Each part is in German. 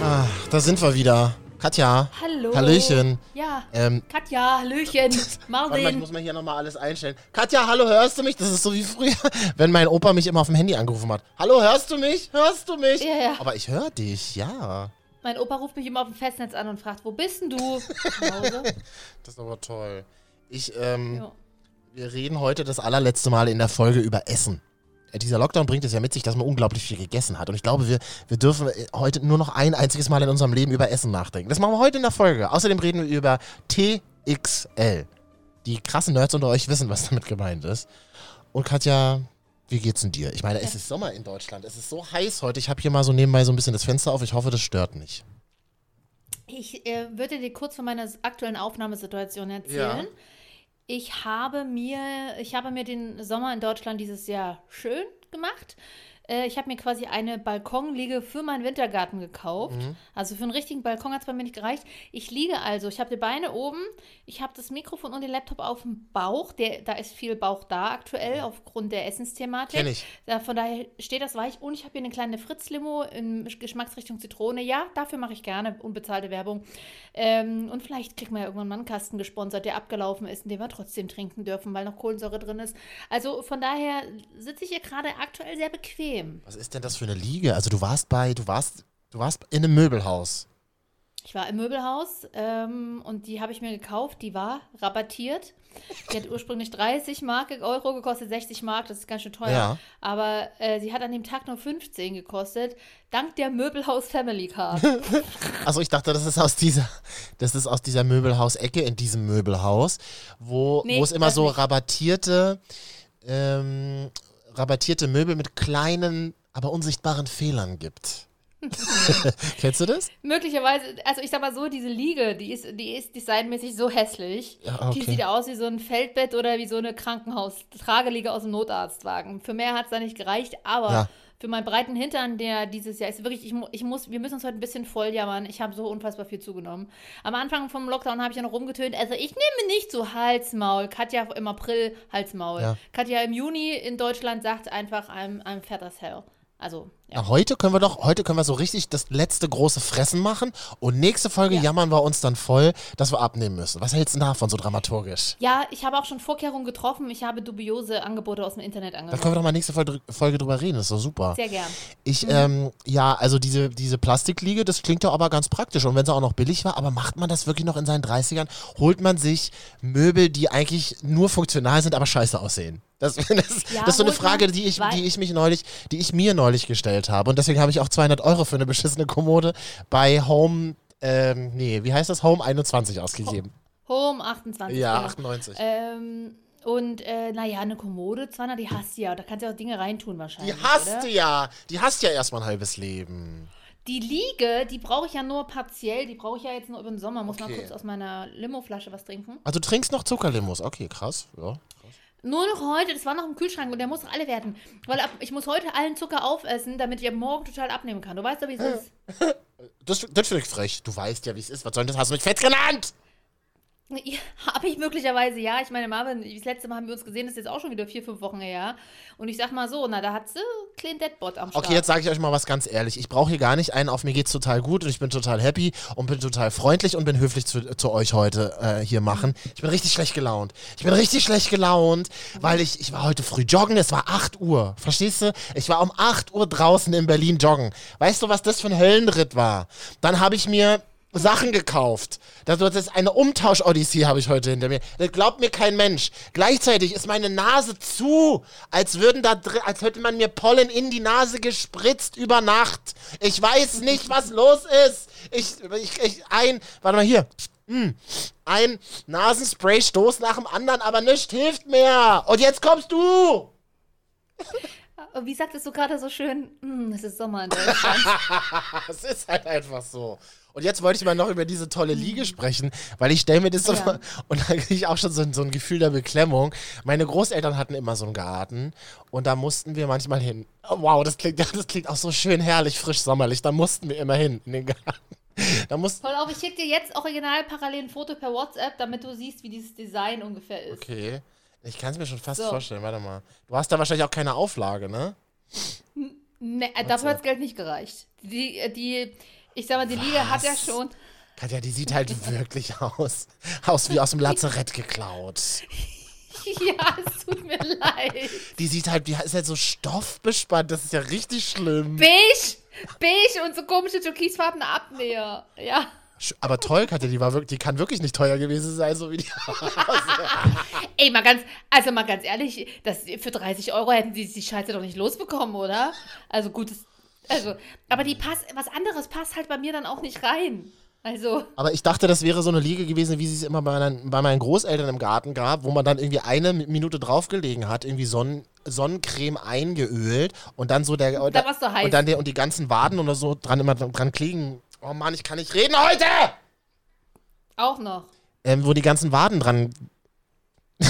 Ah, da sind wir wieder. Katja. Hallo. Hallöchen. Ja. Ähm, Katja, Hallöchen, warte mal, ich Marvin. muss mal hier nochmal alles einstellen. Katja, hallo, hörst du mich? Das ist so wie früher, wenn mein Opa mich immer auf dem Handy angerufen hat. Hallo, hörst du mich? Hörst du mich? Ja, ja. Aber ich höre dich, ja. Mein Opa ruft mich immer auf dem Festnetz an und fragt, wo bist denn du? Das ist aber toll. Ich, ähm, Ja. wir reden heute das allerletzte Mal in der Folge über Essen. Äh, Dieser Lockdown bringt es ja mit sich, dass man unglaublich viel gegessen hat. Und ich glaube, wir, wir dürfen äh, heute nur noch ein einziges Mal in unserem Leben über Essen nachdenken. Das machen wir heute in der Folge. Außerdem reden wir über TXL. Die krassen Nerds unter euch wissen, was damit gemeint ist. Und Katja, wie geht's denn dir? Ich meine, es ist Sommer in Deutschland. Es ist so heiß heute. Ich habe hier mal so nebenbei so ein bisschen das Fenster auf. Ich hoffe, das stört nicht. Ich äh, würde dir kurz von meiner aktuellen Aufnahmesituation erzählen. Ja. Ich habe mir, ich habe mir den Sommer in Deutschland dieses Jahr schön gemacht. Äh, Ich habe mir quasi eine Balkonliege für meinen Wintergarten gekauft. Also für einen richtigen Balkon hat es bei mir nicht gereicht. Ich liege also, ich habe die Beine oben, ich habe das Mikrofon und den Laptop auf dem Bauch. Der, da ist viel Bauch da aktuell aufgrund der Essensthematik. Kenn ich. Da, von daher steht das weich. Und ich habe hier eine kleine Fritz-Limo in Geschmacksrichtung Zitrone. Ja, dafür mache ich gerne unbezahlte Werbung. Ähm, und vielleicht kriegt man ja irgendwann mal einen Kasten gesponsert, der abgelaufen ist, dem wir trotzdem trinken dürfen, weil noch Kohlensäure drin ist. Also von daher sitze ich hier gerade aktuell sehr bequem. Was ist denn das für eine Liege? Also du warst bei, du warst, du warst in einem Möbelhaus. Ich war im Möbelhaus ähm, und die habe ich mir gekauft. Die war rabattiert. Die hat ursprünglich 30 Mark, Euro gekostet, 60 Mark, das ist ganz schön teuer. Ja. Aber äh, sie hat an dem Tag nur 15 gekostet, dank der Möbelhaus Family Card. Also ich dachte, das ist aus dieser, das ist aus dieser Möbelhaus-Ecke in diesem Möbelhaus, wo, Nee, es immer so nicht. rabattierte, ähm, rabattierte Möbel mit kleinen, aber unsichtbaren Fehlern gibt. Kennst du das? Möglicherweise, also ich sag mal so, diese Liege, die ist, die ist designmäßig so hässlich. Ja, Die okay. sieht aus wie so ein Feldbett oder wie so eine Krankenhaus-Trageliege aus dem Notarztwagen. Für mehr hat es da nicht gereicht, aber Ja. Für meinen breiten Hintern, der dieses Jahr ist wirklich, ich, ich muss, wir müssen uns heute ein bisschen voll jammern. Ich habe so unfassbar viel zugenommen. Am Anfang vom Lockdown habe ich ja noch rumgetönt, also ich nehme nicht so Halsmaul. Katja im April Halsmaul. Ja. Katja im Juni in Deutschland sagt einfach, I'm, I'm fat as hell. Also, ja. Heute können wir doch, heute können wir so richtig das letzte große Fressen machen und nächste Folge Ja. jammern wir uns dann voll, dass wir abnehmen müssen. Was hältst du davon so dramaturgisch? Ja, ich habe auch schon Vorkehrungen getroffen. Ich habe dubiose Angebote aus dem Internet Dann können angenommen. wir doch mal nächste Folge, Folge drüber reden, das ist doch super. Sehr gern. Ich, ähm, ja, also diese, diese Plastikliege, das klingt ja aber ganz praktisch. Und wenn sie auch noch billig war, aber macht man das wirklich noch in seinen 30ern? Holt man sich Möbel, die eigentlich nur funktional sind, aber scheiße aussehen? Das, das, Ja, das ist so eine Frage, die ich, die ich mich neulich, die ich mir neulich gestellt habe. Und deswegen habe ich auch 200 Euro für eine beschissene Kommode bei Home, ähm, nee, wie heißt das? Home 21 ausgegeben. Home 28. Ja, genau. 98. Ähm, und äh, naja, eine Kommode, 200, die hast du ja. Da kannst du auch Dinge reintun Die wahrscheinlich. hast oder? du ja. Die hast ja erstmal ein halbes Leben. Die Liege, die brauche ich ja nur partiell. Die brauche ich ja jetzt nur über den Sommer. Muss mal Okay. kurz aus meiner Limo-Flasche was trinken. Also du trinkst noch Zuckerlimos. Okay, krass. Ja. Nur noch heute, das war noch im Kühlschrank und der muss noch alle werden. Weil ab, ich muss heute allen Zucker aufessen, damit ich ab morgen total abnehmen kann. Du weißt doch, wie es ist. Das, das finde ich frech. Du weißt ja, wie es ist. Was soll denn das? Hast du mich fett genannt? Ja, habe ich möglicherweise, ja. Ich meine, Marvin, das letzte Mal haben wir uns gesehen, das ist jetzt auch schon wieder vier, fünf Wochen her. Und ich sag mal so, na, da hat sie Clean Deadbot am Start. Okay, jetzt sage ich euch mal was ganz ehrlich. Ich brauche hier gar nicht einen auf mir geht's total gut und ich bin total happy und bin total freundlich und bin höflich zu, zu euch heute äh, hier machen. Ich bin richtig schlecht gelaunt. Ich bin richtig schlecht gelaunt, weil ich, ich war heute früh joggen, es war 8 Uhr. Verstehst du? Ich war um 8 Uhr draußen in Berlin joggen. Weißt du, was das für ein Höllenritt war? Dann habe ich mir Sachen gekauft. Das ist eine Umtausch-Odyssee habe ich heute hinter mir. Das glaubt mir kein Mensch. Gleichzeitig ist meine Nase zu, als würden da drin, als hätte man mir Pollen in die Nase gespritzt über Nacht. Ich weiß nicht, was los ist. Ich, ich, ich ein, warte mal hier. Hm. Ein Nasenspray-Stoß nach dem anderen, aber nichts hilft mehr. Und jetzt kommst du. Wie sagtest du gerade so schön? Hm, es ist Sommer in Deutschland. Es ist halt einfach so. Und jetzt wollte ich mal noch über diese tolle Liege sprechen, weil ich stelle mir das so. Ja. vor, und da kriege ich auch schon so, ein- so ein Gefühl der Beklemmung. Meine Großeltern hatten immer so einen Garten und da mussten wir manchmal hin. Oh, wow, das klingt, das klingt auch so schön herrlich, frisch, sommerlich. Da mussten wir immer hin in den Garten. Da mussten, Voll auf, ich schicke dir jetzt original parallel ein Foto per WhatsApp, damit du siehst, wie dieses Design ungefähr ist. okay. Ich kann es mir schon fast So. vorstellen, warte mal. Du hast da wahrscheinlich auch keine Auflage, ne? Ne, dafür hat das Geld nicht gereicht. Die, äh, die, ich sag mal, die Liga hat ja Was? schon. Katja, die sieht halt wirklich aus. Aus wie aus dem Lazarett geklaut. ja, es tut mir leid. Die sieht halt, die ist halt so stoffbespannt. Das ist ja richtig schlimm. Beige, beige und so komische türkisfarbene Abnäher. Ja. Aber toll, Katja, die war wirklich, die kann wirklich nicht teuer gewesen sein, so wie die. Ey, mal ganz, also mal ganz ehrlich, das, für 30 Euro hätten sie die Scheiße doch nicht losbekommen, oder? Also gut, das, also, aber die passt, was anderes passt halt bei mir dann auch nicht rein. Also, Aber ich dachte, das wäre so eine Liege gewesen, wie sie es immer bei meinen, bei meinen Großeltern im Garten gab, wo man dann irgendwie eine Minute draufgelegen hat, irgendwie Sonnen, Sonnencreme eingeölt und dann so der. Da so heiß. Und dann der, und die ganzen Waden oder so dran immer dran kleben. Oh Mann, ich kann nicht reden heute! auch noch. Ähm, wo die ganzen Waden dran.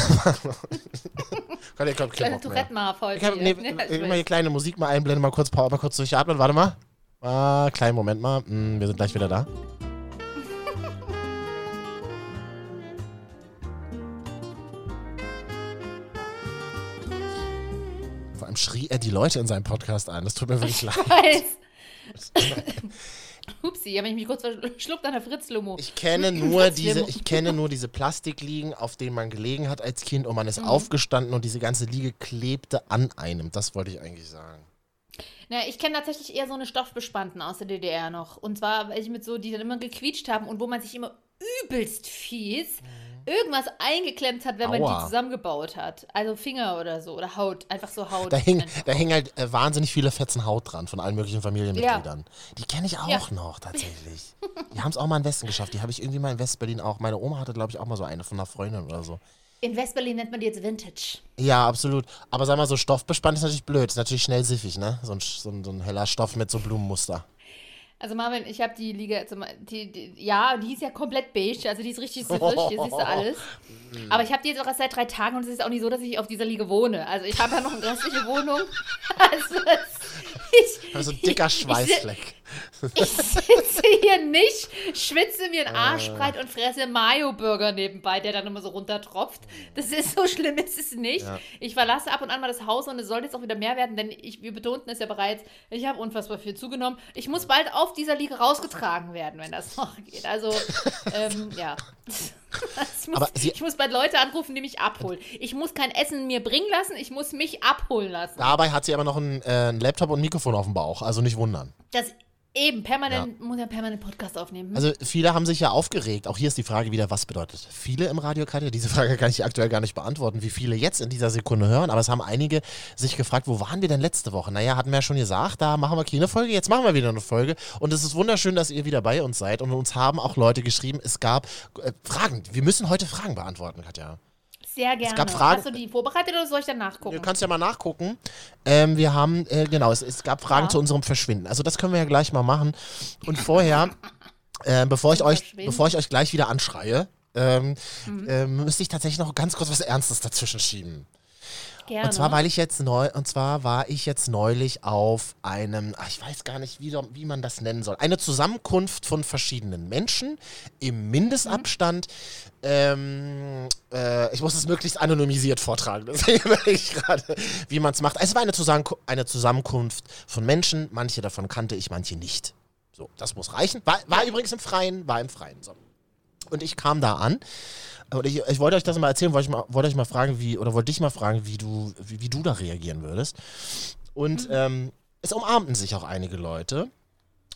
Komm, ich hab keinen Kleine mehr. Tourette-Marf heute. Ich habe nee, ist immer hier kleine Musik mal einblenden, mal kurz, mal kurz durchatmen. Warte mal. Ah, kleinen Moment mal. Hm, wir sind gleich wieder da. Vor allem schrie er die Leute in seinem Podcast an. Das tut mir wirklich leid. Weiß. Upsi, habe ich mich kurz verschluckt an der Fritz-Lomo. Ich kenne nur diese, ich kenne nur diese Plastikliegen, auf denen man gelegen hat als Kind und man Mhm. ist aufgestanden und diese ganze Liege klebte an einem. Das wollte ich eigentlich sagen. Na, ich kenne tatsächlich eher so eine Stoffbespannten aus der DDR noch. Und zwar welche mit so, die dann immer gequietscht haben und wo man sich immer übelst fies irgendwas eingeklemmt hat, wenn man Aua. die zusammengebaut hat. Also Finger oder so oder Haut, einfach so Haut. Da da hing halt äh, wahnsinnig viele Fetzen Haut dran von allen möglichen Familienmitgliedern. Die kenne ich auch Ja. noch tatsächlich. Die haben es auch mal in Westen geschafft. Die habe ich irgendwie mal in Westberlin auch. Meine Oma hatte, glaube ich, auch mal so eine von einer Freundin oder so. In Westberlin nennt man die jetzt Vintage. Ja, absolut. Aber sag mal, so stoffbespannt ist natürlich blöd. Ist natürlich schnell siffig, ne? So ein, so ein, so ein heller Stoff mit so Blumenmuster. Also Marvin, ich habe die Liga, also die, die, ja, die ist ja komplett beige, also die ist richtig süffig, hier siehst du alles. Aber ich habe die jetzt auch erst seit drei Tagen und es ist auch nicht so, dass ich auf dieser Liga wohne. Also ich habe ja noch eine restliche Wohnung. Also es, ich, Also dicker ich- ich- Schweißfleck. Ich sitze hier nicht, schwitze mir den Arsch breit und fresse Mayo-Burger nebenbei, der dann immer so runtertropft. Das ist so schlimm, ist es nicht. Ja. Ich verlasse ab und an mal das Haus und es soll jetzt auch wieder mehr werden, denn ich, wir betonten es ja bereits, ich habe unfassbar viel zugenommen. Ich muss bald auf dieser Liga rausgetragen werden, wenn das noch geht. Also, ähm, ja. Ich muss, ich muss bald Leute anrufen, die mich abholen. Ich muss kein Essen mir bringen lassen, ich muss mich abholen lassen. Dabei hat sie aber noch einen, äh, einen Laptop und ein Mikrofon auf dem Bauch. Also nicht wundern. Das eben, permanent, muss ja permanent Podcast aufnehmen. Also viele haben sich ja aufgeregt. Auch hier ist die Frage wieder, was bedeutet viele im Radio Katja? Diese Frage kann ich aktuell gar nicht beantworten, wie viele jetzt in dieser Sekunde hören. Aber es haben einige sich gefragt, wo waren wir denn letzte Woche? Naja, hatten wir ja schon gesagt, da machen wir keine Folge. Jetzt machen wir wieder eine Folge. Und es ist wunderschön, dass ihr wieder bei uns seid. Und uns haben auch Leute geschrieben, es gab äh, Fragen. Wir müssen heute Fragen beantworten, Katja. Sehr gerne. gab Fragen- Hast du die vorbereitet oder soll ich dann nachgucken? Du kannst ja mal nachgucken. Ähm, wir haben, äh, genau, es, es gab Fragen Ja. zu unserem Verschwinden. Also das können wir ja gleich mal machen. Und vorher, äh, bevor, ich euch, bevor ich euch gleich wieder anschreie, ähm, Mhm. ähm, müsste ich tatsächlich noch ganz kurz was Ernstes dazwischen schieben. Gerne. Und zwar, weil ich jetzt neu, und zwar war ich jetzt neulich auf einem, ach, ich weiß gar nicht, wie, wie man das nennen soll, eine Zusammenkunft von verschiedenen Menschen im Mindestabstand. Ähm, äh, ich muss es möglichst anonymisiert vortragen, gerade, wie man es macht. Es war eine, Zusammenku eine Zusammenkunft von Menschen, manche davon kannte ich, manche nicht. So, das muss reichen. War, war übrigens im Freien, war im Freien. So. Und ich kam da an. Und ich, ich wollte euch das mal erzählen, wollte ich mal, wollte euch mal fragen, wie, oder wollte dich mal fragen, wie du, wie, wie du da reagieren würdest. Und ähm, es umarmten sich auch einige Leute.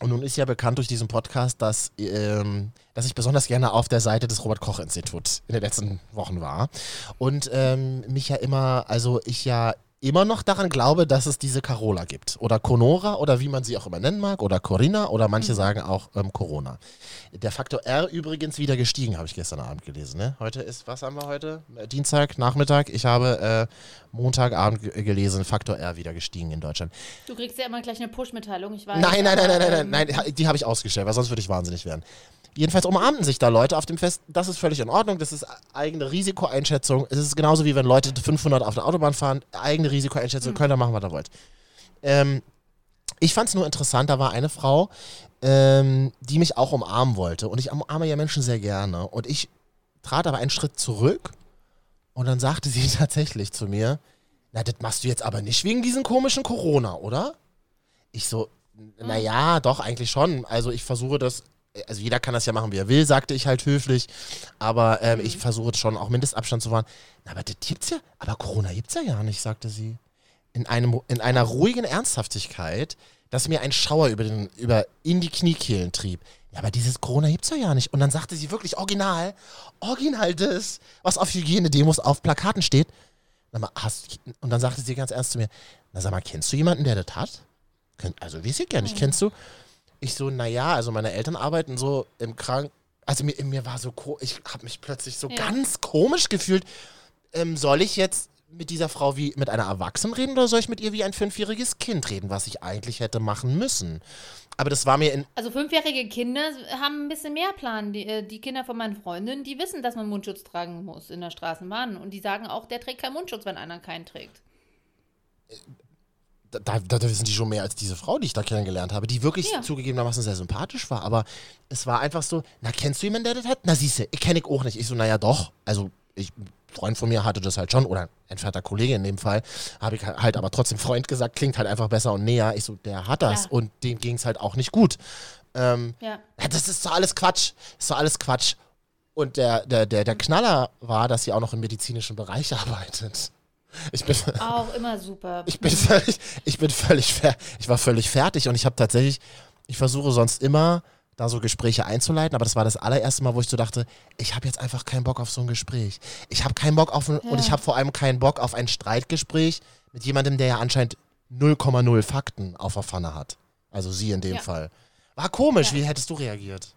Und nun ist ja bekannt durch diesen Podcast, dass, ähm, dass ich besonders gerne auf der Seite des Robert-Koch-Instituts in den letzten Wochen war. Und ähm, mich ja immer, also ich ja immer noch daran glaube, dass es diese Carola gibt. Oder Conora oder wie man sie auch immer nennen mag. Oder Corinna oder manche sagen auch ähm, Corona. Der Faktor R übrigens wieder gestiegen, habe ich gestern Abend gelesen. Ne? Heute ist, was haben wir heute? Äh, Dienstag, Nachmittag. Ich habe äh, Montagabend ge- gelesen, Faktor R wieder gestiegen in Deutschland. Du kriegst ja immer gleich eine Push-Mitteilung, ich weiß. Nein, nein, nein, nein, nein, ähm, nein, nein, die habe ich ausgestellt, weil sonst würde ich wahnsinnig werden. Jedenfalls umarmten sich da Leute auf dem Fest. Das ist völlig in Ordnung. Das ist eigene Risikoeinschätzung. Es ist genauso wie wenn Leute 500 auf der Autobahn fahren. Eigene Risikoeinschätzung. Könnt ihr machen, was ihr wollt. Ähm, ich fand es nur interessant. Da war eine Frau, ähm, die mich auch umarmen wollte. Und ich umarme ja Menschen sehr gerne. Und ich trat aber einen Schritt zurück. Und dann sagte sie tatsächlich zu mir: Na, das machst du jetzt aber nicht wegen diesem komischen Corona, oder? Ich so, naja, doch, eigentlich schon. Also ich versuche das, also jeder kann das ja machen, wie er will, sagte ich halt höflich. Aber ähm, ich versuche schon auch Mindestabstand zu wahren. Na, aber das gibt's ja, aber Corona gibt's ja gar nicht, sagte sie. In, einem, in einer ruhigen Ernsthaftigkeit, dass mir ein Schauer über, den, über in die Kniekehlen trieb. Ja, aber dieses Corona gibt's ja gar nicht. Und dann sagte sie wirklich original, original das, was auf Hygienedemos auf Plakaten steht. Sag mal, hast, und dann sagte sie ganz ernst zu mir, na sag mal, kennst du jemanden, der das hat? Also weiß ich gar nicht, kennst du? Ich so, naja, also meine Eltern arbeiten so im Krank... Also mir, mir war so, ich habe mich plötzlich so Ja. ganz komisch gefühlt. Ähm, soll ich jetzt mit dieser Frau wie mit einer Erwachsenen reden oder soll ich mit ihr wie ein fünfjähriges Kind reden, was ich eigentlich hätte machen müssen? Aber das war mir in, Also fünfjährige Kinder haben ein bisschen mehr Plan. Die, äh, die Kinder von meinen Freundinnen, die wissen, dass man Mundschutz tragen muss in der Straßenbahn. Und die sagen auch, der trägt keinen Mundschutz, wenn einer keinen trägt. Da, da, wissen die schon mehr als diese Frau, die ich da kennengelernt habe, die wirklich Ja. zugegebenermaßen sehr sympathisch war. Aber es war einfach so, na, kennst du jemanden, der das hat? Na, siehste, ich kenne ich auch nicht. Ich so, naja, doch. Also, ich, ein Freund von mir hatte das halt schon, oder ein entfernter Kollege in dem Fall, habe ich halt aber trotzdem Freund gesagt, klingt halt einfach besser und näher. Ich so, der hat das Ja. und dem ging es halt auch nicht gut. Ähm, Ja. ja, das ist doch alles Quatsch. Das ist doch alles Quatsch. Und der, der, der, der Knaller war, dass sie auch noch im medizinischen Bereich arbeitet. Ich bin, Auch immer super. ich bin völlig, ich bin völlig, ich war völlig fertig und ich habe tatsächlich, ich versuche sonst immer da so Gespräche einzuleiten, aber das war das allererste Mal, wo ich so dachte, ich habe jetzt einfach keinen Bock auf so ein Gespräch. Ich habe keinen Bock auf ein, und ich habe vor allem keinen Bock auf ein Streitgespräch mit jemandem, der ja anscheinend 0,0 Fakten auf der Pfanne hat. Also sie in dem Ja. Fall. War komisch, Ja. wie hättest du reagiert?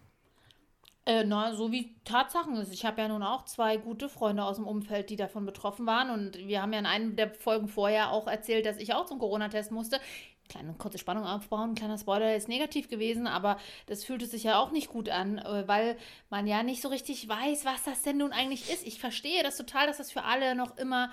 Äh, na, so wie Tatsachen ist. Ich habe ja nun auch zwei gute Freunde aus dem Umfeld, die davon betroffen waren. Und wir haben ja in einem der Folgen vorher auch erzählt, dass ich auch zum Corona-Test musste. Kleine kurze Spannung aufbauen, kleiner Spoiler ist negativ gewesen, aber das fühlte sich ja auch nicht gut an, äh, weil man ja nicht so richtig weiß, was das denn nun eigentlich ist. Ich verstehe das total, dass das für alle noch immer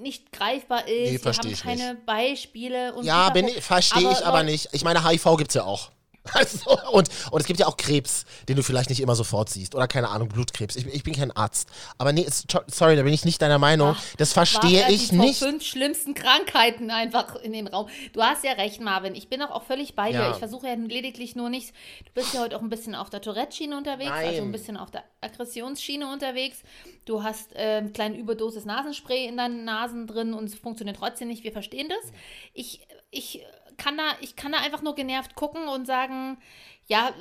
nicht greifbar ist. wir verstehe haben keine Beispiele und Ja, bin verstehe ich aber nicht. Ich meine, HIV gibt's ja auch. Also, und, und es gibt ja auch Krebs, den du vielleicht nicht immer sofort siehst. Oder keine Ahnung, Blutkrebs. Ich, ich bin kein Arzt. Aber nee, sorry, da bin ich nicht deiner Meinung. Ach, das verstehe er ich die nicht. fünf schlimmsten Krankheiten einfach in den Raum. Du hast ja recht, Marvin. Ich bin auch, auch völlig bei dir. Ja. Ich versuche ja lediglich nur nicht. Du bist ja heute auch ein bisschen auf der Tourette-Schiene unterwegs, also Nein. ein bisschen auf der Aggressionsschiene unterwegs. Du hast äh, eine kleine Überdosis Nasenspray in deinen Nasen drin und es funktioniert trotzdem nicht. Wir verstehen das. Ich, ich kann da, ich kann da einfach nur genervt gucken und sagen, ja,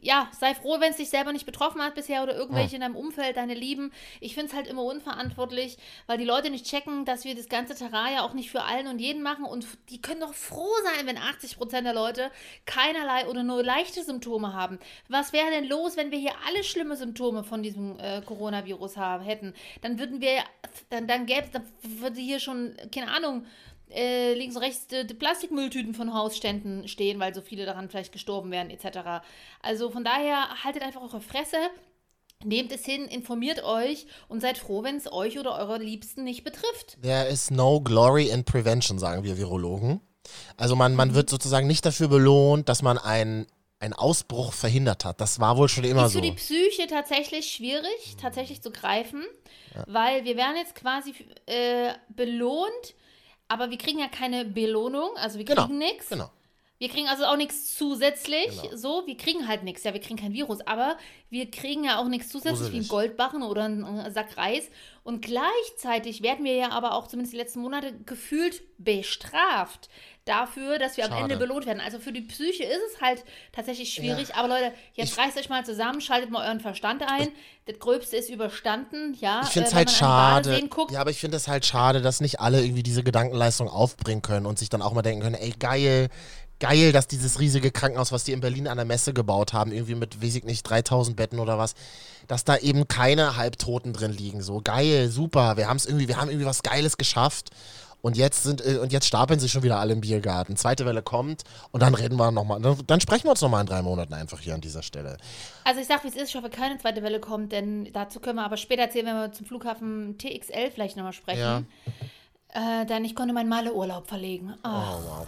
ja, sei froh, wenn es dich selber nicht betroffen hat bisher oder irgendwelche in deinem Umfeld, deine Lieben. Ich finde es halt immer unverantwortlich, weil die Leute nicht checken, dass wir das ganze Terrain ja auch nicht für allen und jeden machen und die können doch froh sein, wenn 80% der Leute keinerlei oder nur leichte Symptome haben. Was wäre denn los, wenn wir hier alle schlimme Symptome von diesem äh, Coronavirus haben, hätten? Dann würden wir, dann, dann gäbe es, dann würde hier schon, keine Ahnung, äh, links und rechts die, die Plastikmülltüten von Hausständen stehen, weil so viele daran vielleicht gestorben wären, etc. Also von daher haltet einfach eure Fresse, nehmt es hin, informiert euch und seid froh, wenn es euch oder eure Liebsten nicht betrifft. There is no glory in prevention, sagen wir Virologen. Also man, Mhm. man wird sozusagen nicht dafür belohnt, dass man einen, einen Ausbruch verhindert hat. Das war wohl schon immer ist so. für die Psyche tatsächlich schwierig, tatsächlich zu greifen, weil wir werden jetzt quasi äh, belohnt, aber wir kriegen ja keine Belohnung, also wir Genau, kriegen nichts. Genau. Wir kriegen also auch nichts zusätzlich. Genau. So, wir kriegen halt nichts. Ja, wir kriegen kein Virus, aber wir kriegen ja auch nichts zusätzlich wie ein Gruselig. Goldbarren oder ein äh, Sack Reis. Und gleichzeitig werden wir ja aber auch zumindest die letzten Monate gefühlt bestraft dafür, dass wir am Schade. Ende belohnt werden. Also für die Psyche ist es halt tatsächlich schwierig. Aber Leute, jetzt reißt euch mal zusammen, schaltet mal euren Verstand ein. Das Gröbste ist überstanden. Ja, Ich finde es äh, halt schade. Guckt, Ja, aber ich finde es halt schade, dass nicht alle irgendwie diese Gedankenleistung aufbringen können und sich dann auch mal denken können, ey, geil, geil, dass dieses riesige Krankenhaus, was die in Berlin an der Messe gebaut haben, irgendwie mit, weiß ich nicht, 3000 Betten oder was, dass da eben keine Halbtoten drin liegen. So geil, super, wir haben es irgendwie, wir haben irgendwie was Geiles geschafft. Und jetzt sind äh, und jetzt stapeln sich schon wieder alle im Biergarten. Zweite Welle kommt und dann reden wir nochmal. Dann, dann sprechen wir uns nochmal in drei Monaten einfach hier an dieser Stelle. Also ich sag, wie es ist, ich hoffe, keine zweite Welle kommt, denn dazu können wir aber später erzählen, wenn wir zum Flughafen TXL vielleicht nochmal sprechen. Ja. Äh, denn ich konnte meinen Malle-Urlaub verlegen. Ah. Oh, wow.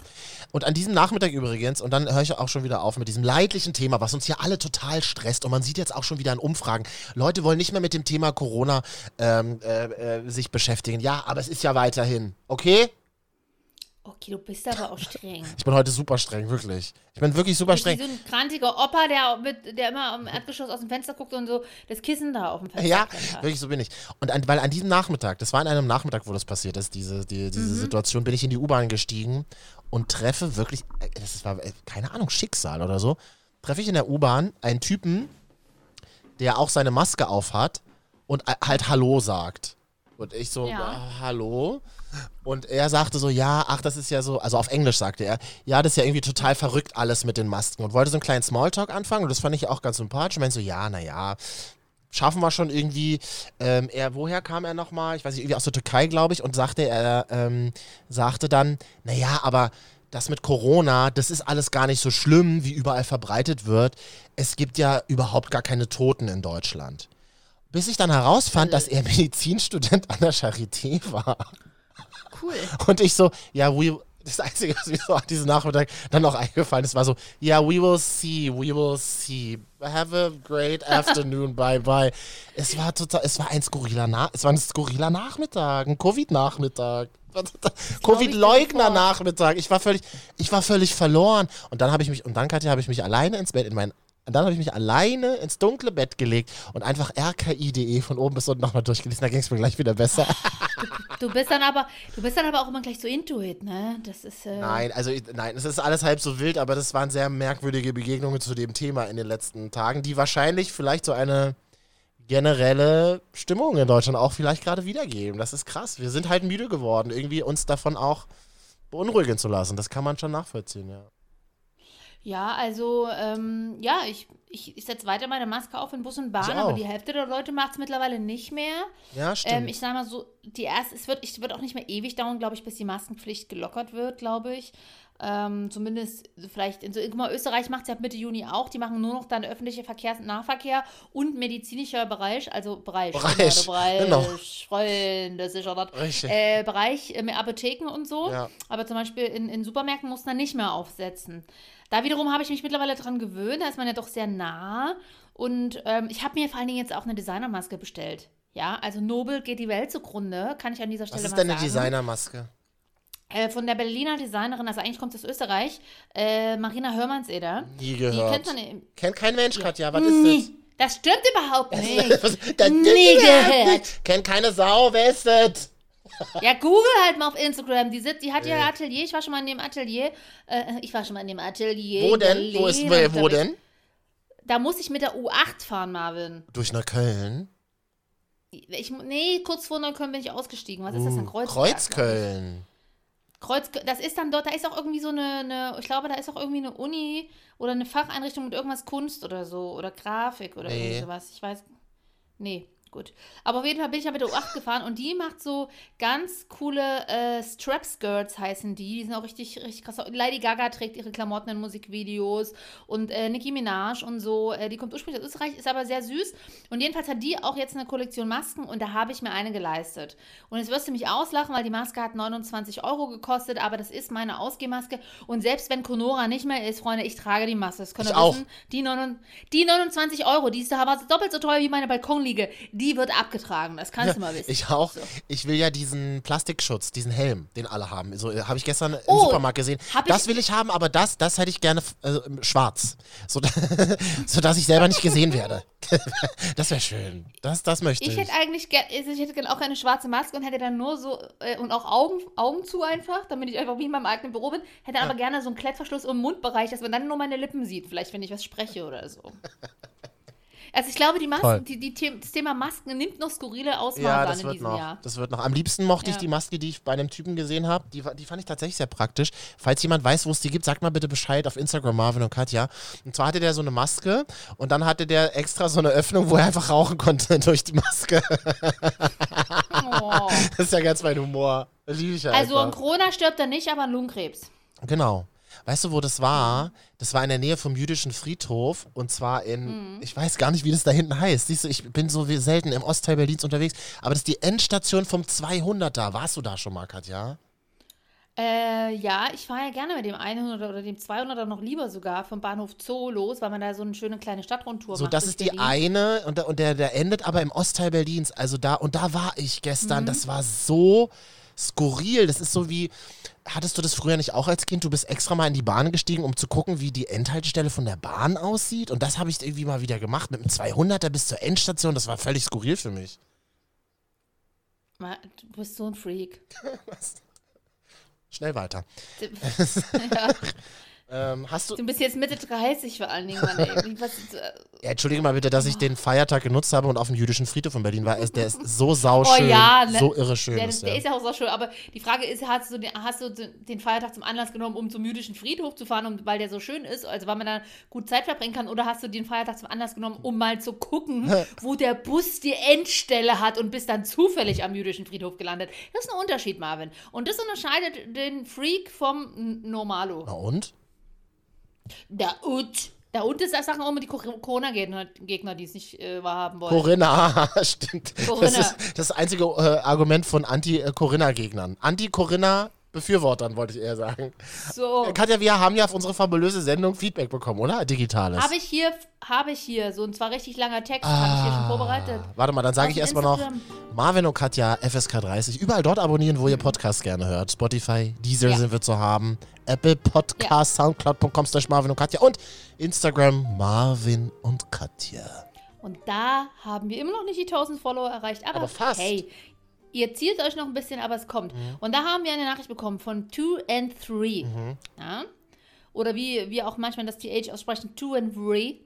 Und an diesem Nachmittag übrigens, und dann höre ich auch schon wieder auf mit diesem leidlichen Thema, was uns hier alle total stresst. Und man sieht jetzt auch schon wieder in Umfragen, Leute wollen nicht mehr mit dem Thema Corona ähm, äh, äh, sich beschäftigen. Ja, aber es ist ja weiterhin. Okay? Okay, du bist aber auch streng. Ich bin heute super streng, wirklich. Ich bin wirklich super Bist wie streng. so ein krantiger Opa, der, mit, der immer am Erdgeschoss aus dem Fenster guckt und so das Kissen da auf dem Fenster Ja, klettert. wirklich so bin ich. Und an, weil an diesem Nachmittag, das war an einem Nachmittag, wo das passiert ist, diese, die, diese Situation, bin ich in die U-Bahn gestiegen und treffe wirklich, das war, äh, keine Ahnung, Schicksal oder so, treffe ich in der U-Bahn einen Typen, der auch seine Maske aufhat und äh, halt Hallo sagt. Und ich so, Ja. äh, Hallo? Und er sagte so, ja, ach, das ist ja so, also auf Englisch sagte er, ja, das ist ja irgendwie total verrückt alles mit den Masken und wollte so einen kleinen Smalltalk anfangen und das fand ich auch ganz sympathisch. Und meinte so, ja, naja, schaffen wir schon irgendwie. Ähm, er, woher kam er nochmal? Ich weiß nicht, irgendwie aus der Türkei, glaube ich, und sagte, er ähm, sagte dann, naja, aber das mit Corona, das ist alles gar nicht so schlimm, wie überall verbreitet wird. Es gibt ja überhaupt gar keine Toten in Deutschland. Bis ich dann herausfand, dass er Medizinstudent an der Charité war. Cool. Und ich so, ja, we, das Einzige, was mir so an diesem Nachmittag dann noch eingefallen ist, war so, ja, we will see, we will see. Have a great afternoon, bye bye. Es war total, es war ein skurriler, Na es war ein skurriler Nachmittag, ein Covid-Nachmittag. Covid-Leugner-Nachmittag. Ich war völlig, ich war völlig verloren. Und dann habe ich mich, und dann, Katja, habe ich mich alleine ins Bett, in mein, und dann habe ich mich alleine ins dunkle Bett gelegt und einfach rki.de von oben bis unten nochmal durchgelesen. Da ging es mir gleich wieder besser. Du bist dann aber, du bist dann aber auch immer gleich so into it, ne? Das ist. Äh, Nein, also nein, es ist alles halb so wild, aber das waren sehr merkwürdige Begegnungen zu dem Thema in den letzten Tagen, die wahrscheinlich vielleicht so eine generelle Stimmung in Deutschland auch vielleicht gerade wiedergeben. Das ist krass. Wir sind halt müde geworden, irgendwie uns davon auch beunruhigen zu lassen. Das kann man schon nachvollziehen, ja. Ja, also, ähm, ja, ich, ich, ich setze weiter meine Maske auf in Bus und Bahn, aber die Hälfte der Leute macht es mittlerweile nicht mehr. Ja, stimmt. Ähm, ich sag mal so, die erste, es wird, es wird auch nicht mehr ewig dauern, glaube ich, bis die Maskenpflicht gelockert wird, glaube ich. Ähm, zumindest vielleicht in so, guck mal, Österreich macht es ja ab Mitte Juni auch. Die machen nur noch dann öffentliche Verkehrs- und Nahverkehr und medizinischer Bereich, also Bereich, Bereich, Bereich, genau. Freunde, sicher das. Äh, Bereich äh, mit Apotheken und so. Ja. Aber zum Beispiel in, in Supermärkten muss man nicht mehr aufsetzen. Da wiederum habe ich mich mittlerweile dran gewöhnt, da ist man ja doch sehr nah. Und ähm, ich habe mir vor allen Dingen jetzt auch eine Designermaske bestellt. Ja, also Nobel geht die Welt zugrunde, kann ich an dieser Stelle Was ist mal denn eine sagen. Designermaske? Äh, von der Berliner Designerin, also eigentlich kommt es aus Österreich, äh, Marina Hörmannseder. Nie Die gehört. kennt man Kennt kein Mensch, Katja. Was ist Nie. Das stimmt überhaupt nicht. das? das Nie gehört. Kennt keine Sau, wer ist das? Ja, google halt mal auf Instagram. Die, sitzt, die hat ja Atelier. Ich war schon mal in dem Atelier. Äh, ich war schon mal in dem Atelier. Wo denn? Wo, ist, wo, wo denn? Da muss ich mit der U8 fahren, Marvin. Durch nach Köln. Ich, nee, kurz vor Neukölln bin ich ausgestiegen. Was ist das denn? Uh, glaub ich. Kreuzköln. Kreuz, das ist dann dort, da ist auch irgendwie so eine, eine, ich glaube, da ist auch irgendwie eine Uni oder eine Facheinrichtung mit irgendwas Kunst oder so oder Grafik oder Nee. sowas. Ich weiß, nee, gut. Aber auf jeden Fall bin ich ja mit der U8 gefahren und die macht so ganz coole äh, Strap-Skirts heißen die. Die sind auch richtig, richtig krass. Lady Gaga trägt ihre Klamotten in Musikvideos und äh, Nicki Minaj und so. Äh, die kommt ursprünglich aus Österreich, ist aber sehr süß. Und jedenfalls hat die auch jetzt eine Kollektion Masken und da habe ich mir eine geleistet. Und jetzt wirst du mich auslachen, weil die Maske hat 29 Euro gekostet, aber das ist meine Ausgehmaske. Und selbst wenn Conora nicht mehr ist, Freunde, ich trage die Maske. Das könnt ihr Ich auch. wissen. Die, 9, die 29 Euro, die ist aber doppelt so teuer wie meine Balkonliege. Die wird abgetragen. Das kannst du mal wissen. Ich auch. Ich will ja diesen Plastikschutz, diesen Helm, den alle haben. So äh, habe ich gestern im Oh, Supermarkt gesehen. Das will ich haben, aber das, das hätte ich gerne äh, schwarz, so, sodass ich selber nicht gesehen werde. das wäre schön. Das, das möchte ich. Ich hätte eigentlich gerne, ich hätte gerne auch eine schwarze Maske und hätte dann nur so, äh, und auch Augen, Augen zu einfach, damit ich einfach wie in meinem eigenen Büro bin. Hätte dann aber gerne so einen Klettverschluss im Mundbereich, dass man dann nur meine Lippen sieht, vielleicht wenn ich was spreche oder so. Also ich glaube, die. Masken, die, die, The- das Thema Masken nimmt noch skurrile Ausmaße ja, an das in wird diesem noch. Jahr. Das wird noch. Am liebsten mochte ich Ja. die Maske, die ich bei einem Typen gesehen habe. Die, die fand ich tatsächlich sehr praktisch. Falls jemand weiß, wo es die gibt, sagt mal bitte Bescheid auf Instagram, Marvin und Katja. Und zwar hatte der so eine Maske und dann hatte der extra so eine Öffnung, wo er einfach rauchen konnte durch die Maske. Oh. Das ist ja ganz mein Humor. Liebe ich ja Also an einfach. Corona stirbt er nicht, aber an Lungenkrebs. Genau. Weißt du, wo das war? Das war in der Nähe vom jüdischen Friedhof und zwar in, Mhm. ich weiß gar nicht, wie das da hinten heißt. Siehst du, ich bin so wie selten im Ostteil Berlins unterwegs, aber das ist die Endstation vom 200er. Warst du da schon mal, Katja? Äh, ja, ich fahre ja gerne mit dem 100er oder dem 200er noch lieber sogar vom Bahnhof Zoo los, weil man da so eine schöne kleine Stadtrundtour So, macht. das durch ist die Berlin. eine und, der- und der, der endet aber im Ostteil Berlins. Also da, und da war ich Mhm. gestern. Das war so skurril. Das ist so wie, hattest du das früher nicht auch als Kind? Du bist extra mal in die Bahn gestiegen, um zu gucken, wie die Endhaltestelle von der Bahn aussieht. Und das habe ich irgendwie mal wieder gemacht. Mit dem 200er bis zur Endstation. Das war völlig skurril für mich. Du bist so ein Freak. Schnell weiter. ja, Ähm, hast du. du bist jetzt Mitte 30 vor allen Dingen, Mann, ey. Was, äh, Ja, entschuldige mal bitte, dass ich den Feiertag genutzt habe und auf dem jüdischen Friedhof in Berlin war. Der ist so sauschön. Oh ja, ne? So irre schön. der, ist der der. ist ja auch so schön, aber die Frage ist, hast du, den, hast du den Feiertag zum Anlass genommen, um zum jüdischen Friedhof zu fahren, um, weil der so schön ist, also weil man da gut Zeit verbringen kann, oder hast du den Feiertag zum Anlass genommen, um mal zu gucken, wo der Bus die Endstelle hat und bist dann zufällig am jüdischen Friedhof gelandet? Das ist ein Unterschied, Marvin. Und das unterscheidet den Freak vom Normalo. Na und? Da und. Da und ist das Sachen auch immer die Cor- Corona-Gegner, Gegner, die es nicht äh, wahrhaben wollen. Corinna, stimmt. Corinna. Das ist das einzige äh, Argument von Anti-Corinna-Gegnern. Anti-Corinna-Befürwortern, wollte ich eher sagen. so. Katja, wir haben ja auf unsere fabulöse Sendung Feedback bekommen, oder? Digitales. Habe ich hier, habe ich hier, so ein zwar richtig langer Text, habe ich hier schon vorbereitet. Warte mal, dann sage ich erstmal noch. Marvin und Katja, FSK 30. Überall dort abonnieren, wo ihr Podcast gerne hört. Spotify, Deezer Ja. sind wir zu haben. Apple Podcast, Soundcloud.com slash Marvin und Katja und Instagram Marvin und Katja. Und da haben wir immer noch nicht die 1000 Follower erreicht, aber, Aber fast. Hey, ihr zielt euch noch ein bisschen, aber es kommt. Und da haben wir eine Nachricht bekommen von 2 and 3. Mhm. Ja? Oder wie wir auch manchmal das TH aussprechen, 2 and 3.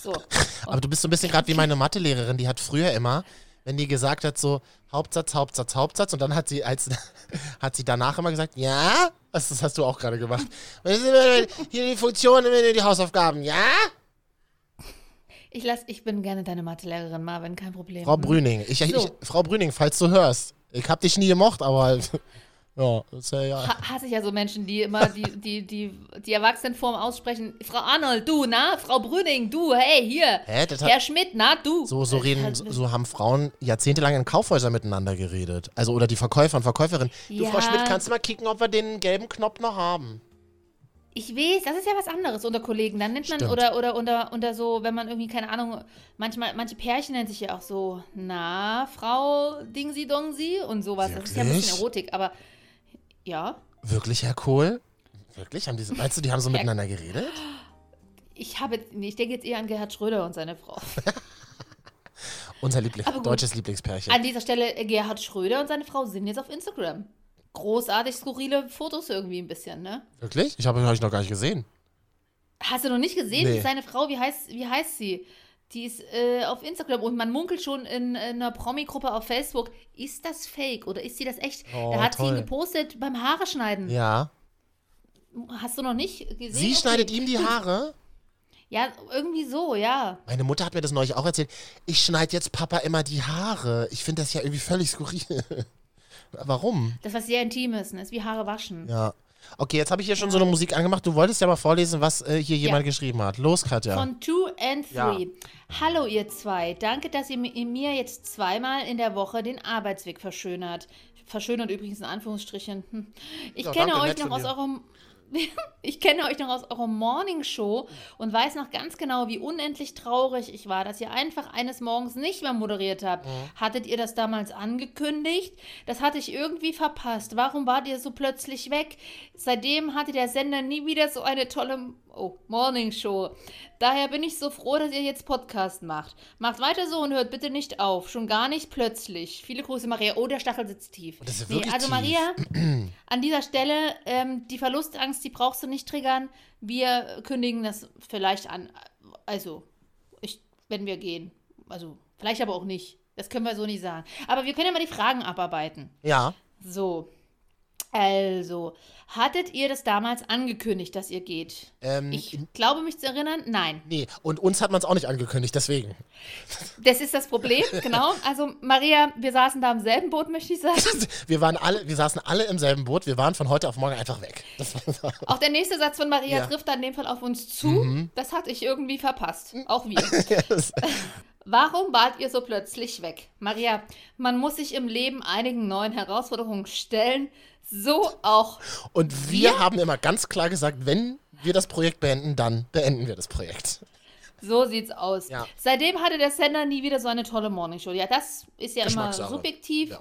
So. Aber du bist so ein bisschen gerade wie meine Mathelehrerin, die hat früher immer, wenn die gesagt hat, so Hauptsatz, Hauptsatz, Hauptsatz, und dann hat sie als hat sie danach immer gesagt, ja, das, das hast du auch gerade gemacht. Hier die Funktion, die Hausaufgaben, ja? Ich, lass, ich bin gerne deine Mathelehrerin, Marvin, kein Problem. Frau Brüning, ich, ich, So. Frau Brüning, falls du hörst, ich hab dich nie gemocht, aber ja, das ist ja, ja. Ha hasse ich ja so Menschen, die immer die, die, die, die Erwachsenenform aussprechen. Frau Arnold, du, na? Frau Brüning, du, hey, hier. Hä, das hat- Herr Schmidt, na, du. So, so Äh, reden, halt- so, so haben Frauen jahrzehntelang in Kaufhäusern miteinander geredet. Also oder die Verkäufer und Verkäuferinnen. Du, Ja. Frau Schmidt, kannst du mal kicken, ob wir den gelben Knopf noch haben? Ich weiß, das ist ja was anderes unter Kollegen. Dann nennt man, Stimmt. oder, oder unter, unter so, wenn man irgendwie, keine Ahnung, manchmal, manche Pärchen nennen sich ja auch so, na, Frau Dingsi Dongsi und sowas. Das ist ja ein bisschen Wirklich? Erotik, aber ja. Wirklich, Herr Kohl? Wirklich? Haben die, meinst du, die haben so miteinander geredet? Ich habe, nee, ich denke jetzt eher an Gerhard Schröder und seine Frau. Unser Liebling, deutsches Lieblingspärchen. An dieser Stelle, äh, Gerhard Schröder und seine Frau sind jetzt auf Instagram. Großartig skurrile Fotos irgendwie ein bisschen, ne? Wirklich? Ich habe euch noch gar nicht gesehen. Hast du noch nicht gesehen? Nee. Seine Frau, wie heißt, wie heißt sie? Die ist äh, auf Instagram und man munkelt schon in, in einer Promi-Gruppe auf Facebook. Ist das fake oder ist sie das echt? Oh, da hat sie toll. ihn gepostet beim Haare schneiden. Ja. Hast du noch nicht gesehen? Sie Okay. schneidet ihm die Haare? Ja, irgendwie so, ja. Meine Mutter hat mir das neulich auch erzählt. Ich schneide jetzt Papa immer die Haare. Ich finde das ja irgendwie völlig skurril. Warum? Das, was sehr intim ist, ne? ist wie Haare waschen. Ja. Okay, jetzt habe ich hier schon so eine Musik angemacht. Du wolltest ja mal vorlesen, was äh, hier jemand geschrieben hat. Los, Katja. Von 2 and 3. Ja. Hallo ihr zwei. Danke, dass ihr mi- mir jetzt zweimal in der Woche den Arbeitsweg verschönert. Verschönert übrigens in Anführungsstrichen. Hm. Ich Ja, kenne danke, euch noch aus eurem ich kenne euch noch aus eurer Morning Show und weiß noch ganz genau, wie unendlich traurig ich war, dass ihr einfach eines Morgens nicht mehr moderiert habt. Hattet ihr das damals angekündigt? Das hatte ich irgendwie verpasst. Warum wart ihr so plötzlich weg? Seitdem hatte der Sender nie wieder so eine tolle oh, Morning Show. Daher bin ich so froh, dass ihr jetzt Podcast macht. Macht weiter so und hört bitte nicht auf. Schon gar nicht plötzlich. Viele Grüße, Maria. Oh, der Stachel sitzt tief. Das ist Nee, wirklich also tief. Maria, an dieser Stelle, ähm, die Verlustangst, die brauchst du nicht triggern. Wir kündigen das vielleicht an. Also, ich, wenn wir gehen. Also, vielleicht aber auch nicht. Das können wir so nicht sagen. Aber wir können ja mal die Fragen abarbeiten. Ja. So. Also, hattet ihr das damals angekündigt, dass ihr geht? Ähm, Ich glaube mich zu erinnern, nein. Nee, und uns hat man es auch nicht angekündigt, deswegen. Das ist das Problem, genau. Also, Maria, wir saßen da im selben Boot, möchte ich sagen. Wir waren alle, wir saßen alle im selben Boot, wir waren von heute auf morgen einfach weg. Auch der nächste Satz von Maria Ja. Mhm. trifft dann in dem Fall auf uns zu. Das hatte ich irgendwie verpasst. Auch wir. Warum wart ihr so plötzlich weg? Maria, man muss sich im Leben einigen neuen Herausforderungen stellen. So auch. und wir haben immer ganz klar gesagt, wenn wir das Projekt beenden, dann beenden wir das Projekt. So sieht's aus. Ja. Seitdem hatte der Sender nie wieder so eine tolle Morningshow. Ja, das ist ja immer subjektiv. Ja.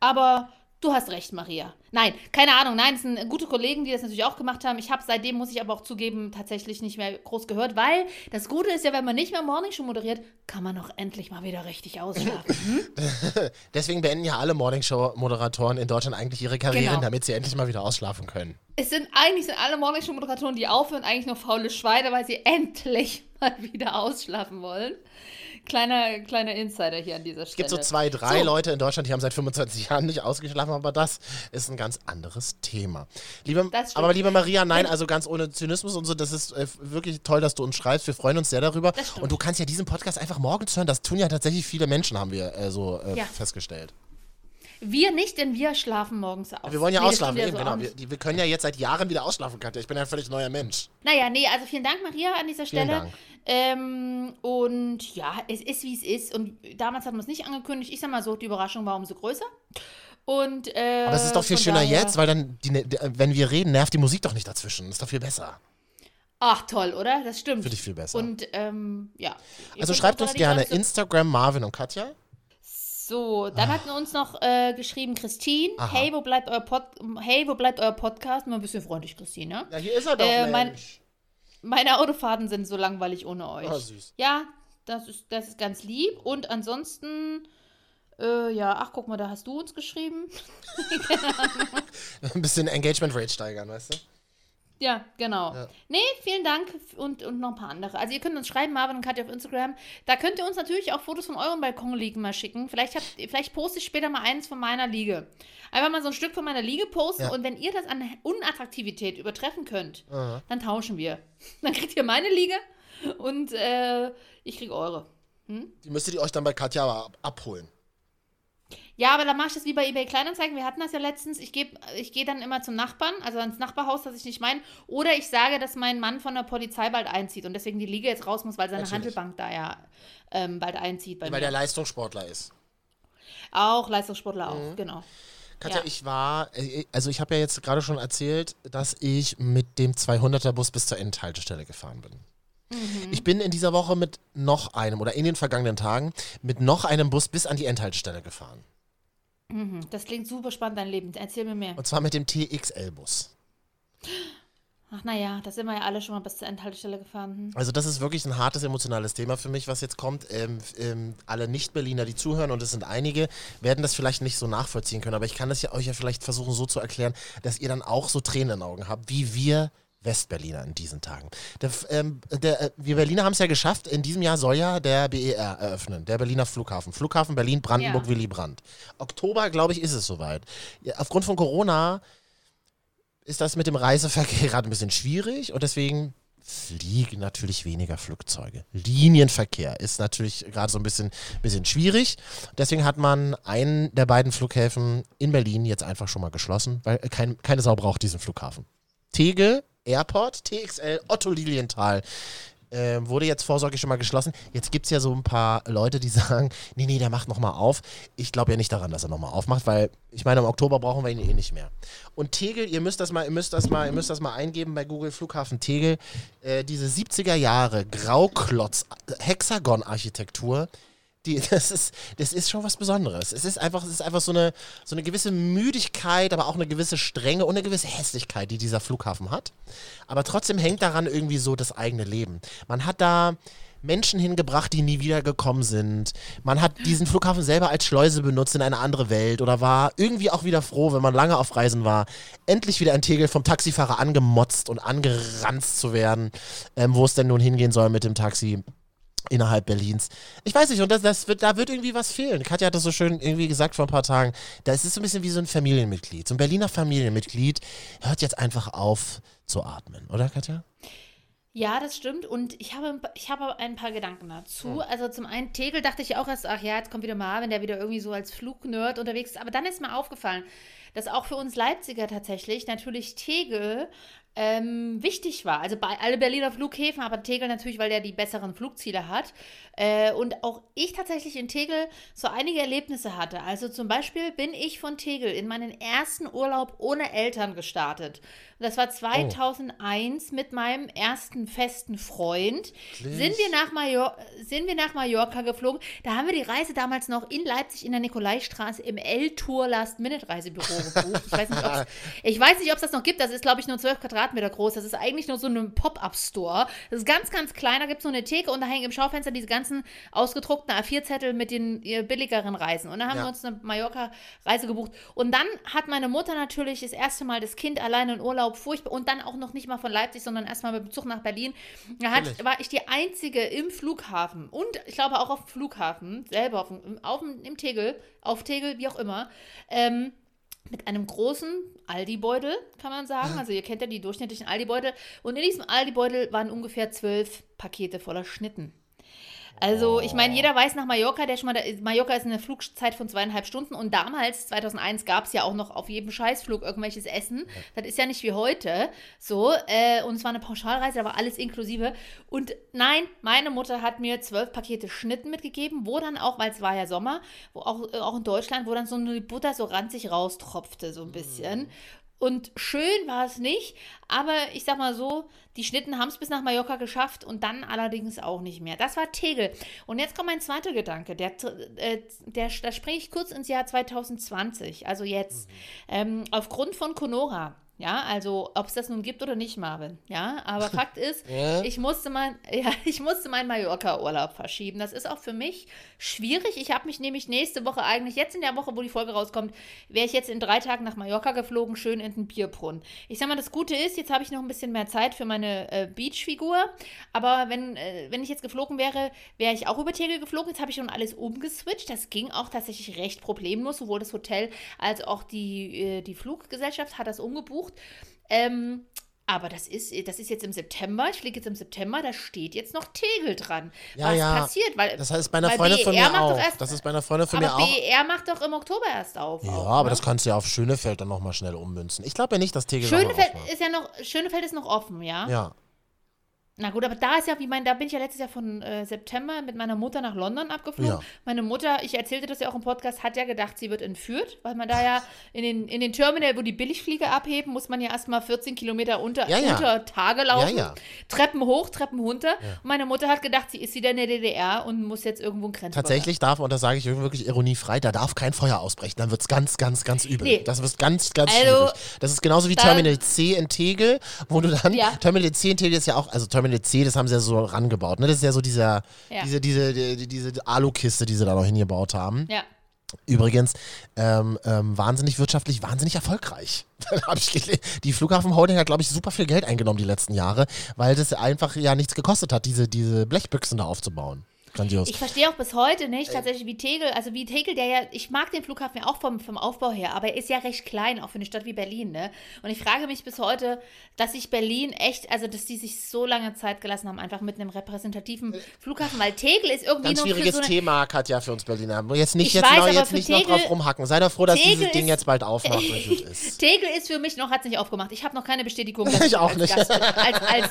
Aber du hast recht, Maria. Nein, keine Ahnung. Nein, es sind gute Kollegen, die das natürlich auch gemacht haben. Ich habe seitdem, muss ich aber auch zugeben, tatsächlich nicht mehr groß gehört, weil das Gute ist ja, wenn man nicht mehr Morningshow moderiert, kann man auch endlich mal wieder richtig ausschlafen. Hm? Deswegen beenden ja alle Morningshow-Moderatoren in Deutschland eigentlich ihre Karrieren, Genau. damit sie endlich mal wieder ausschlafen können. es sind eigentlich sind alle Morningshow-Moderatoren, die aufhören, eigentlich nur faule Schweine, weil sie endlich mal wieder ausschlafen wollen. Kleiner, kleiner Insider hier an dieser Stelle. Es gibt so zwei, drei So. Leute in Deutschland, die haben seit 25 Jahren nicht ausgeschlafen, aber das ist ein ganz anderes Thema. Liebe, aber liebe Maria, nein, also ganz ohne Zynismus und so, das ist äh, wirklich toll, dass du uns schreibst. Wir freuen uns sehr darüber. Und du kannst ja diesen Podcast einfach morgens hören. Das tun ja tatsächlich viele Menschen, haben wir äh, so äh, Ja. festgestellt. Wir nicht, denn wir schlafen morgens aus. Wir wollen ja Nee, ausschlafen, eben, so genau. Wir, wir können ja jetzt seit Jahren wieder ausschlafen, Katja. Ich bin ja ein völlig neuer Mensch. Naja, nee, also vielen Dank, Maria, an dieser Vielen Stelle. Dank. Ähm, und ja, es ist, wie es ist. Und damals hat man es nicht angekündigt. Ich sag mal so, die Überraschung war umso größer. Und, äh, Aber es ist doch viel schöner daher- jetzt, weil dann, die, die, wenn wir reden, nervt die Musik doch nicht dazwischen. Das ist doch viel besser. Ach, toll, oder? Das stimmt. Finde ich viel besser. Und, ähm, ja. Also schreibt uns gerne Instagram Marvin und Katja. So, dann hatten uns noch äh, geschrieben Christine. Aha. Hey, wo bleibt euer Pod Hey, wo bleibt euer Podcast? Mal ein bisschen freundlich, Christine. ne? Ja, hier ist er doch, Äh, mein-. Meine Autofahrten sind so langweilig ohne euch. Oh, süß. Ja, das ist, das ist ganz lieb. Und ansonsten, äh, ja, ach, guck mal, da hast du uns geschrieben. Ein bisschen Engagement Rate steigern, weißt du? Ja, genau. Ja. Nee, vielen Dank und, und noch ein paar andere. Also ihr könnt uns schreiben, Marvin und Katja auf Instagram. Da könnt ihr uns natürlich auch Fotos von euren Balkonliegen mal schicken. Vielleicht, habt, vielleicht poste ich später mal eins von meiner Liege. Einfach mal so ein Stück von meiner Liege posten Ja. und wenn ihr das an Unattraktivität übertreffen könnt, Aha. dann tauschen wir. Dann kriegt ihr meine Liege und äh, ich krieg eure. Die müsstet ihr euch dann bei Katja abholen. Ja, aber dann mache ich das wie bei eBay Kleinanzeigen. Wir hatten das ja letztens. Ich, geb- ich gehe dann immer zum Nachbarn, also ans Nachbarhaus, das ich nicht meine. Oder ich sage, dass mein Mann von der Polizei bald einzieht und deswegen die Liege jetzt raus muss, weil seine Natürlich. Handelbank da ja ähm, bald einzieht. Weil mir. der Leistungssportler ist. auch Leistungssportler Mhm. auch, genau. Katja, Ja. ich war, äh, also ich habe ja jetzt gerade schon erzählt, dass ich mit dem 200er Bus bis zur Endhaltestelle gefahren bin. Mhm. Ich bin in dieser Woche mit noch einem oder in den vergangenen Tagen mit noch einem Bus bis an die Endhaltestelle gefahren. Mhm. Das klingt super spannend, dein Leben. Erzähl mir mehr. Und zwar mit dem TXL-Bus. Ach naja, da sind wir ja alle schon mal bis zur Endhaltestelle gefahren. Hm. Also das ist wirklich ein hartes emotionales Thema für mich, was jetzt kommt. Ähm, ähm, alle Nicht-Berliner, die zuhören, und es sind einige, werden das vielleicht nicht so nachvollziehen können. Aber ich kann das ja euch ja vielleicht versuchen so zu erklären, dass ihr dann auch so Tränen in den Augen habt, wie wir Westberliner in diesen Tagen. Der, ähm, der, äh, wir Berliner haben es ja geschafft. In diesem Jahr soll ja der BER eröffnen, der Berliner Flughafen. Flughafen Berlin-Brandenburg, Ja. Willy Brandt. Oktober, glaube ich, ist es soweit. Ja, aufgrund von Corona ist das mit dem Reiseverkehr gerade ein bisschen schwierig und deswegen fliegen natürlich weniger Flugzeuge. Linienverkehr ist natürlich gerade so ein bisschen, bisschen schwierig. Deswegen hat man einen der beiden Flughäfen in Berlin jetzt einfach schon mal geschlossen, weil kein, keine Sau braucht diesen Flughafen. Tegel Airport, TXL, Otto Lilienthal. Ähm, wurde jetzt vorsorglich schon mal geschlossen. Jetzt gibt es ja so ein paar Leute, die sagen, nee, nee, der macht nochmal auf. Ich glaube ja nicht daran, dass er nochmal aufmacht, weil ich meine, im Oktober brauchen wir ihn eh nicht mehr. Und Tegel, ihr müsst das mal, ihr müsst das mal, ihr müsst das mal eingeben bei Google Flughafen Tegel. Äh, diese 70er Jahre Grauklotz Hexagon-Architektur. Die, das, ist, das ist schon was Besonderes. Es ist einfach, es ist einfach so, eine, so eine gewisse Müdigkeit, aber auch eine gewisse Strenge und eine gewisse Hässlichkeit, die dieser Flughafen hat. Aber trotzdem hängt daran irgendwie so das eigene Leben. Man hat da Menschen hingebracht, die nie wieder gekommen sind. Man hat diesen Flughafen selber als Schleuse benutzt in eine andere Welt oder war irgendwie auch wieder froh, wenn man lange auf Reisen war, endlich wieder in Tegel vom Taxifahrer angemotzt und angeranzt zu werden, ähm, wo es denn nun hingehen soll mit dem Taxi innerhalb Berlins. Ich weiß nicht, und das, das wird, da wird irgendwie was fehlen. Katja hat das so schön irgendwie gesagt vor ein paar Tagen. Da ist es so ein bisschen wie so ein Familienmitglied. So ein Berliner Familienmitglied hört jetzt einfach auf zu atmen, oder Katja? Ja, das stimmt. Und ich habe, ich habe ein paar Gedanken dazu. Also zum einen, Tegel dachte ich auch erst, ach ja, jetzt kommt wieder Marvin, der wieder irgendwie so als Flugnerd unterwegs ist. Aber dann ist mir aufgefallen, dass auch für uns Leipziger tatsächlich natürlich Tegel ähm, wichtig war. Also bei alle Berliner Flughäfen, aber Tegel natürlich, weil der die besseren Flugziele hat. Äh, und auch ich tatsächlich in Tegel so einige Erlebnisse hatte. Also zum Beispiel bin ich von Tegel in meinen ersten Urlaub ohne Eltern gestartet. Und das war 2001 mit meinem ersten festen Freund. Sind wir, nach Major sind wir nach Mallorca geflogen. Da haben wir die Reise damals noch in Leipzig in der Nikolaistraße im L-Tour Last-Minute-Reisebüro gebucht. Ich weiß nicht, ob's- ich weiß nicht, ob es das noch gibt. Das ist, glaube ich, nur 12 Quadratmeter groß. Das ist eigentlich nur so ein Pop-Up-Store. Das ist ganz, ganz klein. Da gibt es so eine Theke und da hängen im Schaufenster diese ganzen ausgedruckten A4-Zettel mit den billigeren Reisen. Und da haben Ja. wir uns eine Mallorca-Reise gebucht. Und dann hat meine Mutter natürlich das erste Mal das Kind alleine in Urlaub furchtbar und dann auch noch nicht mal von Leipzig, sondern erstmal mit dem Zug nach Berlin. Da hat, war ich die einzige im Flughafen und ich glaube auch auf dem Flughafen, selber auf dem, auf dem, im Tegel, auf Tegel, wie auch immer, ähm, mit einem großen Aldi-Beutel, kann man sagen. Also ihr kennt ja die durchschnittlichen Aldi-Beutel. Und in diesem Aldi-Beutel waren ungefähr zwölf Pakete voller Schnitten. Also, ich meine, jeder weiß nach Mallorca, der schon mal, da, Mallorca ist eine Flugzeit von zweieinhalb Stunden und damals, 2001, gab es ja auch noch auf jedem Scheißflug irgendwelches Essen. Das ist ja nicht wie heute so. Äh, und es war eine Pauschalreise, da war alles inklusive. Und nein, meine Mutter hat mir zwölf Pakete Schnitten mitgegeben, wo dann auch, weil es war ja Sommer, wo auch, äh, auch in Deutschland, wo dann so eine Butter so ranzig raustropfte, so ein bisschen. Und schön war es nicht, aber ich sag mal so, die Schnitten haben es bis nach Mallorca geschafft und dann allerdings auch nicht mehr. Das war Tegel. Und jetzt kommt mein zweiter Gedanke. Der, äh, der, da springe ich kurz ins Jahr 2020, also jetzt. Ähm, aufgrund von Conora. Ja, also ob es das nun gibt oder nicht, Marvin. Ja, aber Fakt ist, ich musste mein, ja, ich musste meinen Mallorca-Urlaub verschieben. Das ist auch für mich schwierig. Ich habe mich nämlich nächste Woche eigentlich, jetzt in der Woche, wo die Folge rauskommt, wäre ich jetzt in drei Tagen nach Mallorca geflogen, schön in den Bierbrunnen. Ich sag mal, das Gute ist, jetzt habe ich noch ein bisschen mehr Zeit für meine äh, Beachfigur. Aber wenn, äh, wenn ich jetzt geflogen wäre, wäre ich auch über Tegel geflogen. Jetzt habe ich schon alles umgeswitcht. Das ging auch tatsächlich recht problemlos. Sowohl das Hotel als auch die, äh, die Fluggesellschaft hat das umgebucht. Ähm, aber das ist, das ist jetzt im September. Ich fliege jetzt im September. Da steht jetzt noch Tegel dran. Ja, Was ja. passiert? Weil, Das heißt, bei einer Freundin von BER mir macht auch. Doch erst, das ist bei einer Freundin von mir auch. BER macht doch im Oktober erst auf. Ja, auch, aber ne? das kannst du ja auf Schönefeld dann nochmal schnell ummünzen. Ich glaube ja nicht, dass Tegel Schönefeld ist ja noch, Schönefeld ist noch offen, ja? Ja. Na gut, aber da ist ja, wie mein, da bin ich ja letztes Jahr von äh, September mit meiner Mutter nach London abgeflogen. Ja. Meine Mutter, ich erzählte das ja auch im Podcast, hat ja gedacht, sie wird entführt, weil man da ja in den, in den Terminal, wo die Billigflieger abheben, muss man ja erstmal 14 Kilometer unter, Ja, ja. unter Tage laufen. Treppen hoch, Treppen runter. Und meine Mutter hat gedacht, sie ist wieder in der DDR und muss jetzt irgendwo einen Grenzübergang. Tatsächlich darf, und das sage ich wirklich ironiefrei, da darf kein Feuer ausbrechen. Dann wird es ganz, ganz, ganz übel. Nee. Das wird ganz, ganz Also, schwierig. Das ist genauso wie Terminal C in Tegel, wo du dann, Ja. Terminal C in Tegel ist ja auch, also Terminal C, das haben sie ja so rangebaut. Ne? Das ist ja so dieser, Ja. diese, diese, die, diese Alukiste, die sie da noch hingebaut haben. Ja. Übrigens, ähm, ähm, wahnsinnig wirtschaftlich, wahnsinnig erfolgreich. Die Flughafen Holding hat, glaube ich, super viel Geld eingenommen die letzten Jahre, weil das einfach ja nichts gekostet hat, diese, diese Blechbüchsen da aufzubauen. Grandios. Ich verstehe auch bis heute nicht tatsächlich, wie Tegel, also wie Tegel, der ja, ich mag den Flughafen ja auch vom, vom Aufbau her, aber er ist ja recht klein, auch für eine Stadt wie Berlin, ne? Und ich frage mich bis heute, dass sich Berlin echt, also dass die sich so lange Zeit gelassen haben, einfach mit einem repräsentativen Flughafen, weil Tegel ist irgendwie Ganz noch für schwieriges so eine, Thema, Katja, für uns Berliner. Jetzt nicht, Ich jetzt, weiß, noch, aber jetzt nicht noch Tegel- drauf rumhacken. Sei doch froh, dass Tegel dieses Ding ist- jetzt bald aufmacht und gut ist. Tegel ist für mich noch, hat es nicht aufgemacht. Ich habe noch keine Bestätigung. Ich auch als nicht. Gast, als, als,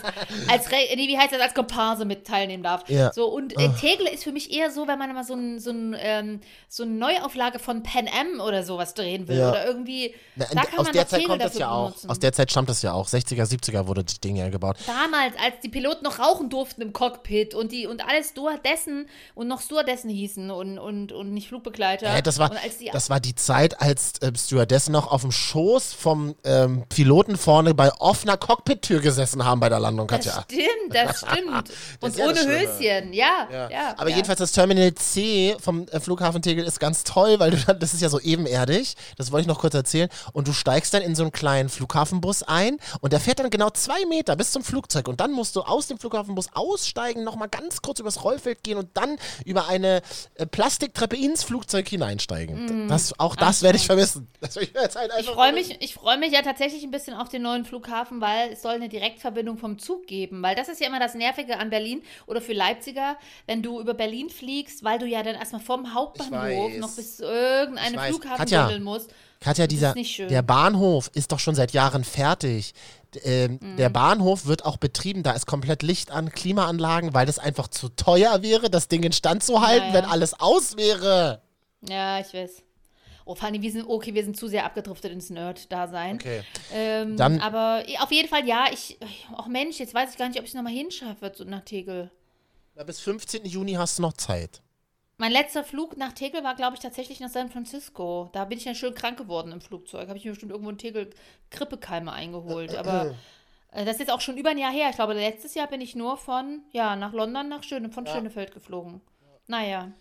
als, Re- nee, wie heißt das, als Komparse mit teilnehmen darf. Ja. So, und äh, Tegel ist für mich eher so, wenn man mal so, ein, so, ein, ähm, so eine Neuauflage von Pan Am oder sowas drehen will. Ja. Oder irgendwie. Na, da kann aus man der Zeit kommt das ja auch. benutzen. Aus der Zeit stammt das ja auch. 60er, 70er wurde das Ding ja gebaut. Damals, als die Piloten noch rauchen durften im Cockpit und die und alle Stewardessen und noch Stewardessen hießen und, und, und nicht Flugbegleiter. Hä, das, war, das war die Zeit, als ähm, Stewardessen noch auf dem Schoß vom ähm, Piloten vorne bei offener Cockpit-Tür gesessen haben bei der Landung, das Katja. stimmt, das stimmt. und ohne das Schlimme. Höschen, ja. ja. Ja. Aber ja. jedenfalls das Terminal C vom äh, Flughafen Tegel ist ganz toll, weil du das ist ja so ebenerdig, das wollte ich noch kurz erzählen, und du steigst dann in so einen kleinen Flughafenbus ein und der fährt dann genau zwei Meter bis zum Flugzeug und dann musst du aus dem Flughafenbus aussteigen, nochmal ganz kurz übers Rollfeld gehen und dann über eine äh, Plastiktreppe ins Flugzeug hineinsteigen. Das, auch das werde ich vermissen. Das ich halt Ich freue mich, ich freue mich ja tatsächlich ein bisschen auf den neuen Flughafen, weil es soll eine Direktverbindung vom Zug geben. Weil das ist ja immer das Nervige an Berlin oder für Leipziger, wenn du über Berlin fliegst, weil du ja dann erstmal vom Hauptbahnhof noch bis irgendeinem. Flughafen Katja, musst. Katja, dieser, nicht schön. der Bahnhof ist doch schon seit Jahren fertig. Ähm, Mhm. Der Bahnhof wird auch betrieben, da ist komplett Licht an, Klimaanlagen, weil das einfach zu teuer wäre, das Ding in Stand zu halten, Ja, ja. wenn alles aus wäre. Ja, ich weiß. Oh, Fanny, wir sind, okay, wir sind zu sehr abgedriftet ins Nerd-Dasein. Okay. Ähm, Dann- aber auf jeden Fall, ja, ich, ach Mensch, jetzt weiß ich gar nicht, ob ich es nochmal hinschaffe so nach Tegel. Na, bis 15. Juni hast du noch Zeit. Mein letzter Flug nach Tegel war, glaube ich, tatsächlich nach San Francisco. Da bin ich dann schön krank geworden im Flugzeug. Habe ich mir bestimmt irgendwo in Tegel Grippekeime eingeholt. Aber äh, das ist jetzt auch schon über ein Jahr her. Ich glaube, letztes Jahr bin ich nur von, ja, nach London, nach Schöne, von Schönefeld geflogen. Naja.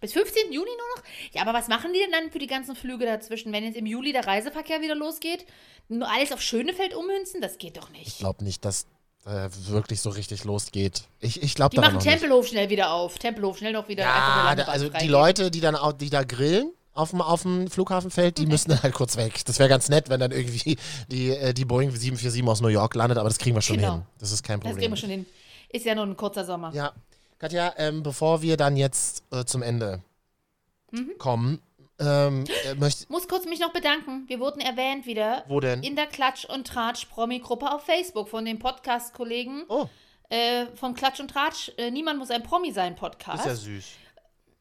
Bis 15. Juni nur noch? Ja, aber was machen die denn dann für die ganzen Flüge dazwischen, wenn jetzt im Juli der Reiseverkehr wieder losgeht? Nur alles auf Schönefeld ummünzen? Das geht doch Ich nicht. glaube nicht, dass äh, wirklich so richtig losgeht. Ich, ich glaube Die machen noch nicht. Tempelhof schnell wieder auf. Tempelhof schnell noch wieder Ja, da, also die. Leute, die dann auch, die da grillen auf dem, auf dem Flughafenfeld, die müssen dann halt kurz weg. Das wäre ganz nett, wenn dann irgendwie die, äh, die Boeing 747 aus New York landet, aber das kriegen wir schon Genau. hin. Das ist kein Das Problem. kriegen wir schon hin. Ist ja nur ein kurzer Sommer. Ja, Katja, ähm, bevor wir dann jetzt äh, zum Ende Mhm. kommen, ähm, äh, möchte. Muss kurz mich noch bedanken. Wir wurden erwähnt wieder Wo denn? in der Klatsch und Tratsch Promi-Gruppe auf Facebook von den Podcast-Kollegen Oh, äh, vom Klatsch und Tratsch. Äh, Niemand muss ein Promi sein Podcast. ist ja süß.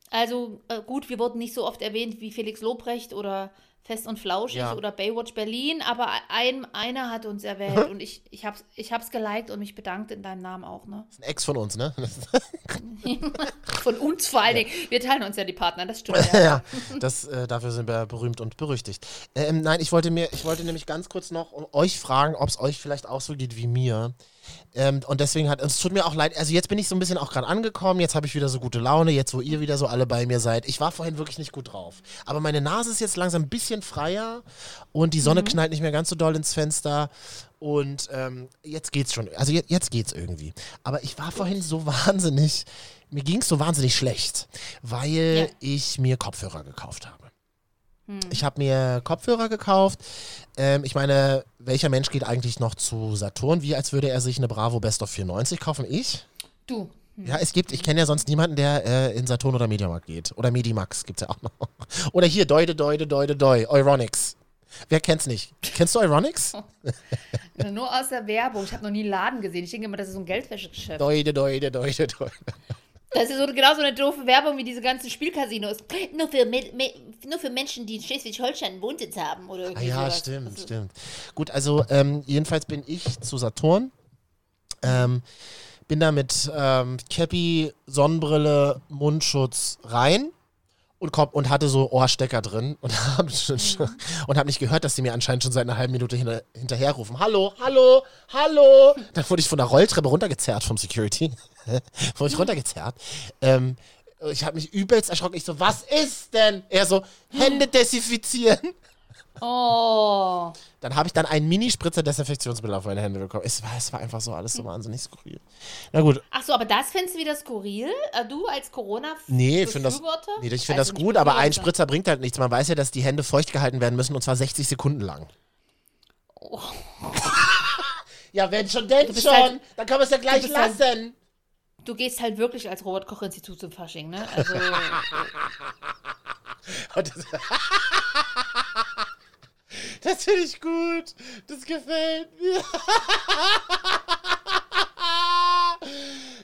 Also äh, gut, wir wurden nicht so oft erwähnt wie Felix Lobrecht oder Fest und Flauschig Ja. oder Baywatch Berlin, aber ein, einer hat uns erwähnt und ich, ich hab's, ich hab's geliked und mich bedankt in deinem Namen auch, ne? Das ist ein Ex von uns, ne? Von uns vor allen Dingen. Wir teilen uns ja die Partner, das stimmt ja. ja, das, äh, dafür sind wir berühmt und berüchtigt. Ähm, nein, ich wollte mir, ich wollte nämlich ganz kurz noch euch fragen, ob es euch vielleicht auch so geht wie mir. Ähm, und deswegen hat, es tut mir auch leid, also jetzt bin ich so ein bisschen auch gerade angekommen, jetzt habe ich wieder so gute Laune, jetzt wo ihr wieder so alle bei mir seid. Ich war vorhin wirklich nicht gut drauf. Aber meine Nase ist jetzt langsam ein bisschen freier und die Sonne knallt nicht mehr ganz so doll ins Fenster. Und ähm, jetzt geht's schon. Also jetzt, jetzt geht's irgendwie. Aber ich war vorhin so wahnsinnig, mir ging's so wahnsinnig schlecht, weil Ja. ich mir Kopfhörer gekauft habe. Ich habe mir Kopfhörer gekauft. Ähm, ich meine, welcher Mensch geht eigentlich noch zu Saturn, wie als würde er sich eine Bravo Best of 94 kaufen? Ich? Du. Ja, es gibt, ich kenne ja sonst niemanden, der äh, in Saturn oder Mediamarkt geht. Oder Medimax gibt's ja auch noch. Oder hier, Deude, Deude, Deude, Deu, Euronics. Wer kennt's nicht? Kennst du Euronics? Nur aus der Werbung. Ich habe noch nie einen Laden gesehen. Ich denke immer, das ist so ein Geldwäschegeschäft. Deude, Deude, Deude, Deude. Das ist so genau so eine doofe Werbung wie diese ganzen Spielcasinos. Nur für, Me Me nur für Menschen, die in Schleswig-Holstein einen Wohnsitz haben. Oder Ah ja, sowas. stimmt, Also, stimmt. Gut, also ähm, jedenfalls bin ich zu Saturn. Ähm, bin da mit ähm, Cappy, Sonnenbrille, Mundschutz rein und, komm, und hatte so Ohrstecker drin und habe und hab nicht gehört, dass die mir anscheinend schon seit einer halben Minute hinter, hinterherrufen. Hallo, hallo, hallo. Dann wurde ich von der Rolltreppe runtergezerrt vom Security. wurde ich runtergezerrt. Ähm, ich habe mich übelst erschrocken. Ich so, was ist denn? Er so, Hände desinfizieren. Oh. Dann habe ich dann einen Minispritzer Desinfektionsmittel auf meine Hände bekommen. Es war, es war einfach so alles so wahnsinnig skurril. Na gut, Ach so, aber das findest du wieder skurril? Äh, Du als corona nee, ich finde das, nee, ich find Also das gut, aber ein. Spritzer bringt halt nichts. Man weiß ja, dass die Hände feucht gehalten werden müssen und zwar 60 Sekunden lang. Oh. ja, wenn schon, denn bist schon. halt- dann kann man es ja gleich halt- lassen. Du gehst halt wirklich als Robert-Koch-Institut zum Fasching, ne? Also, Und das finde ich gut. Das gefällt mir.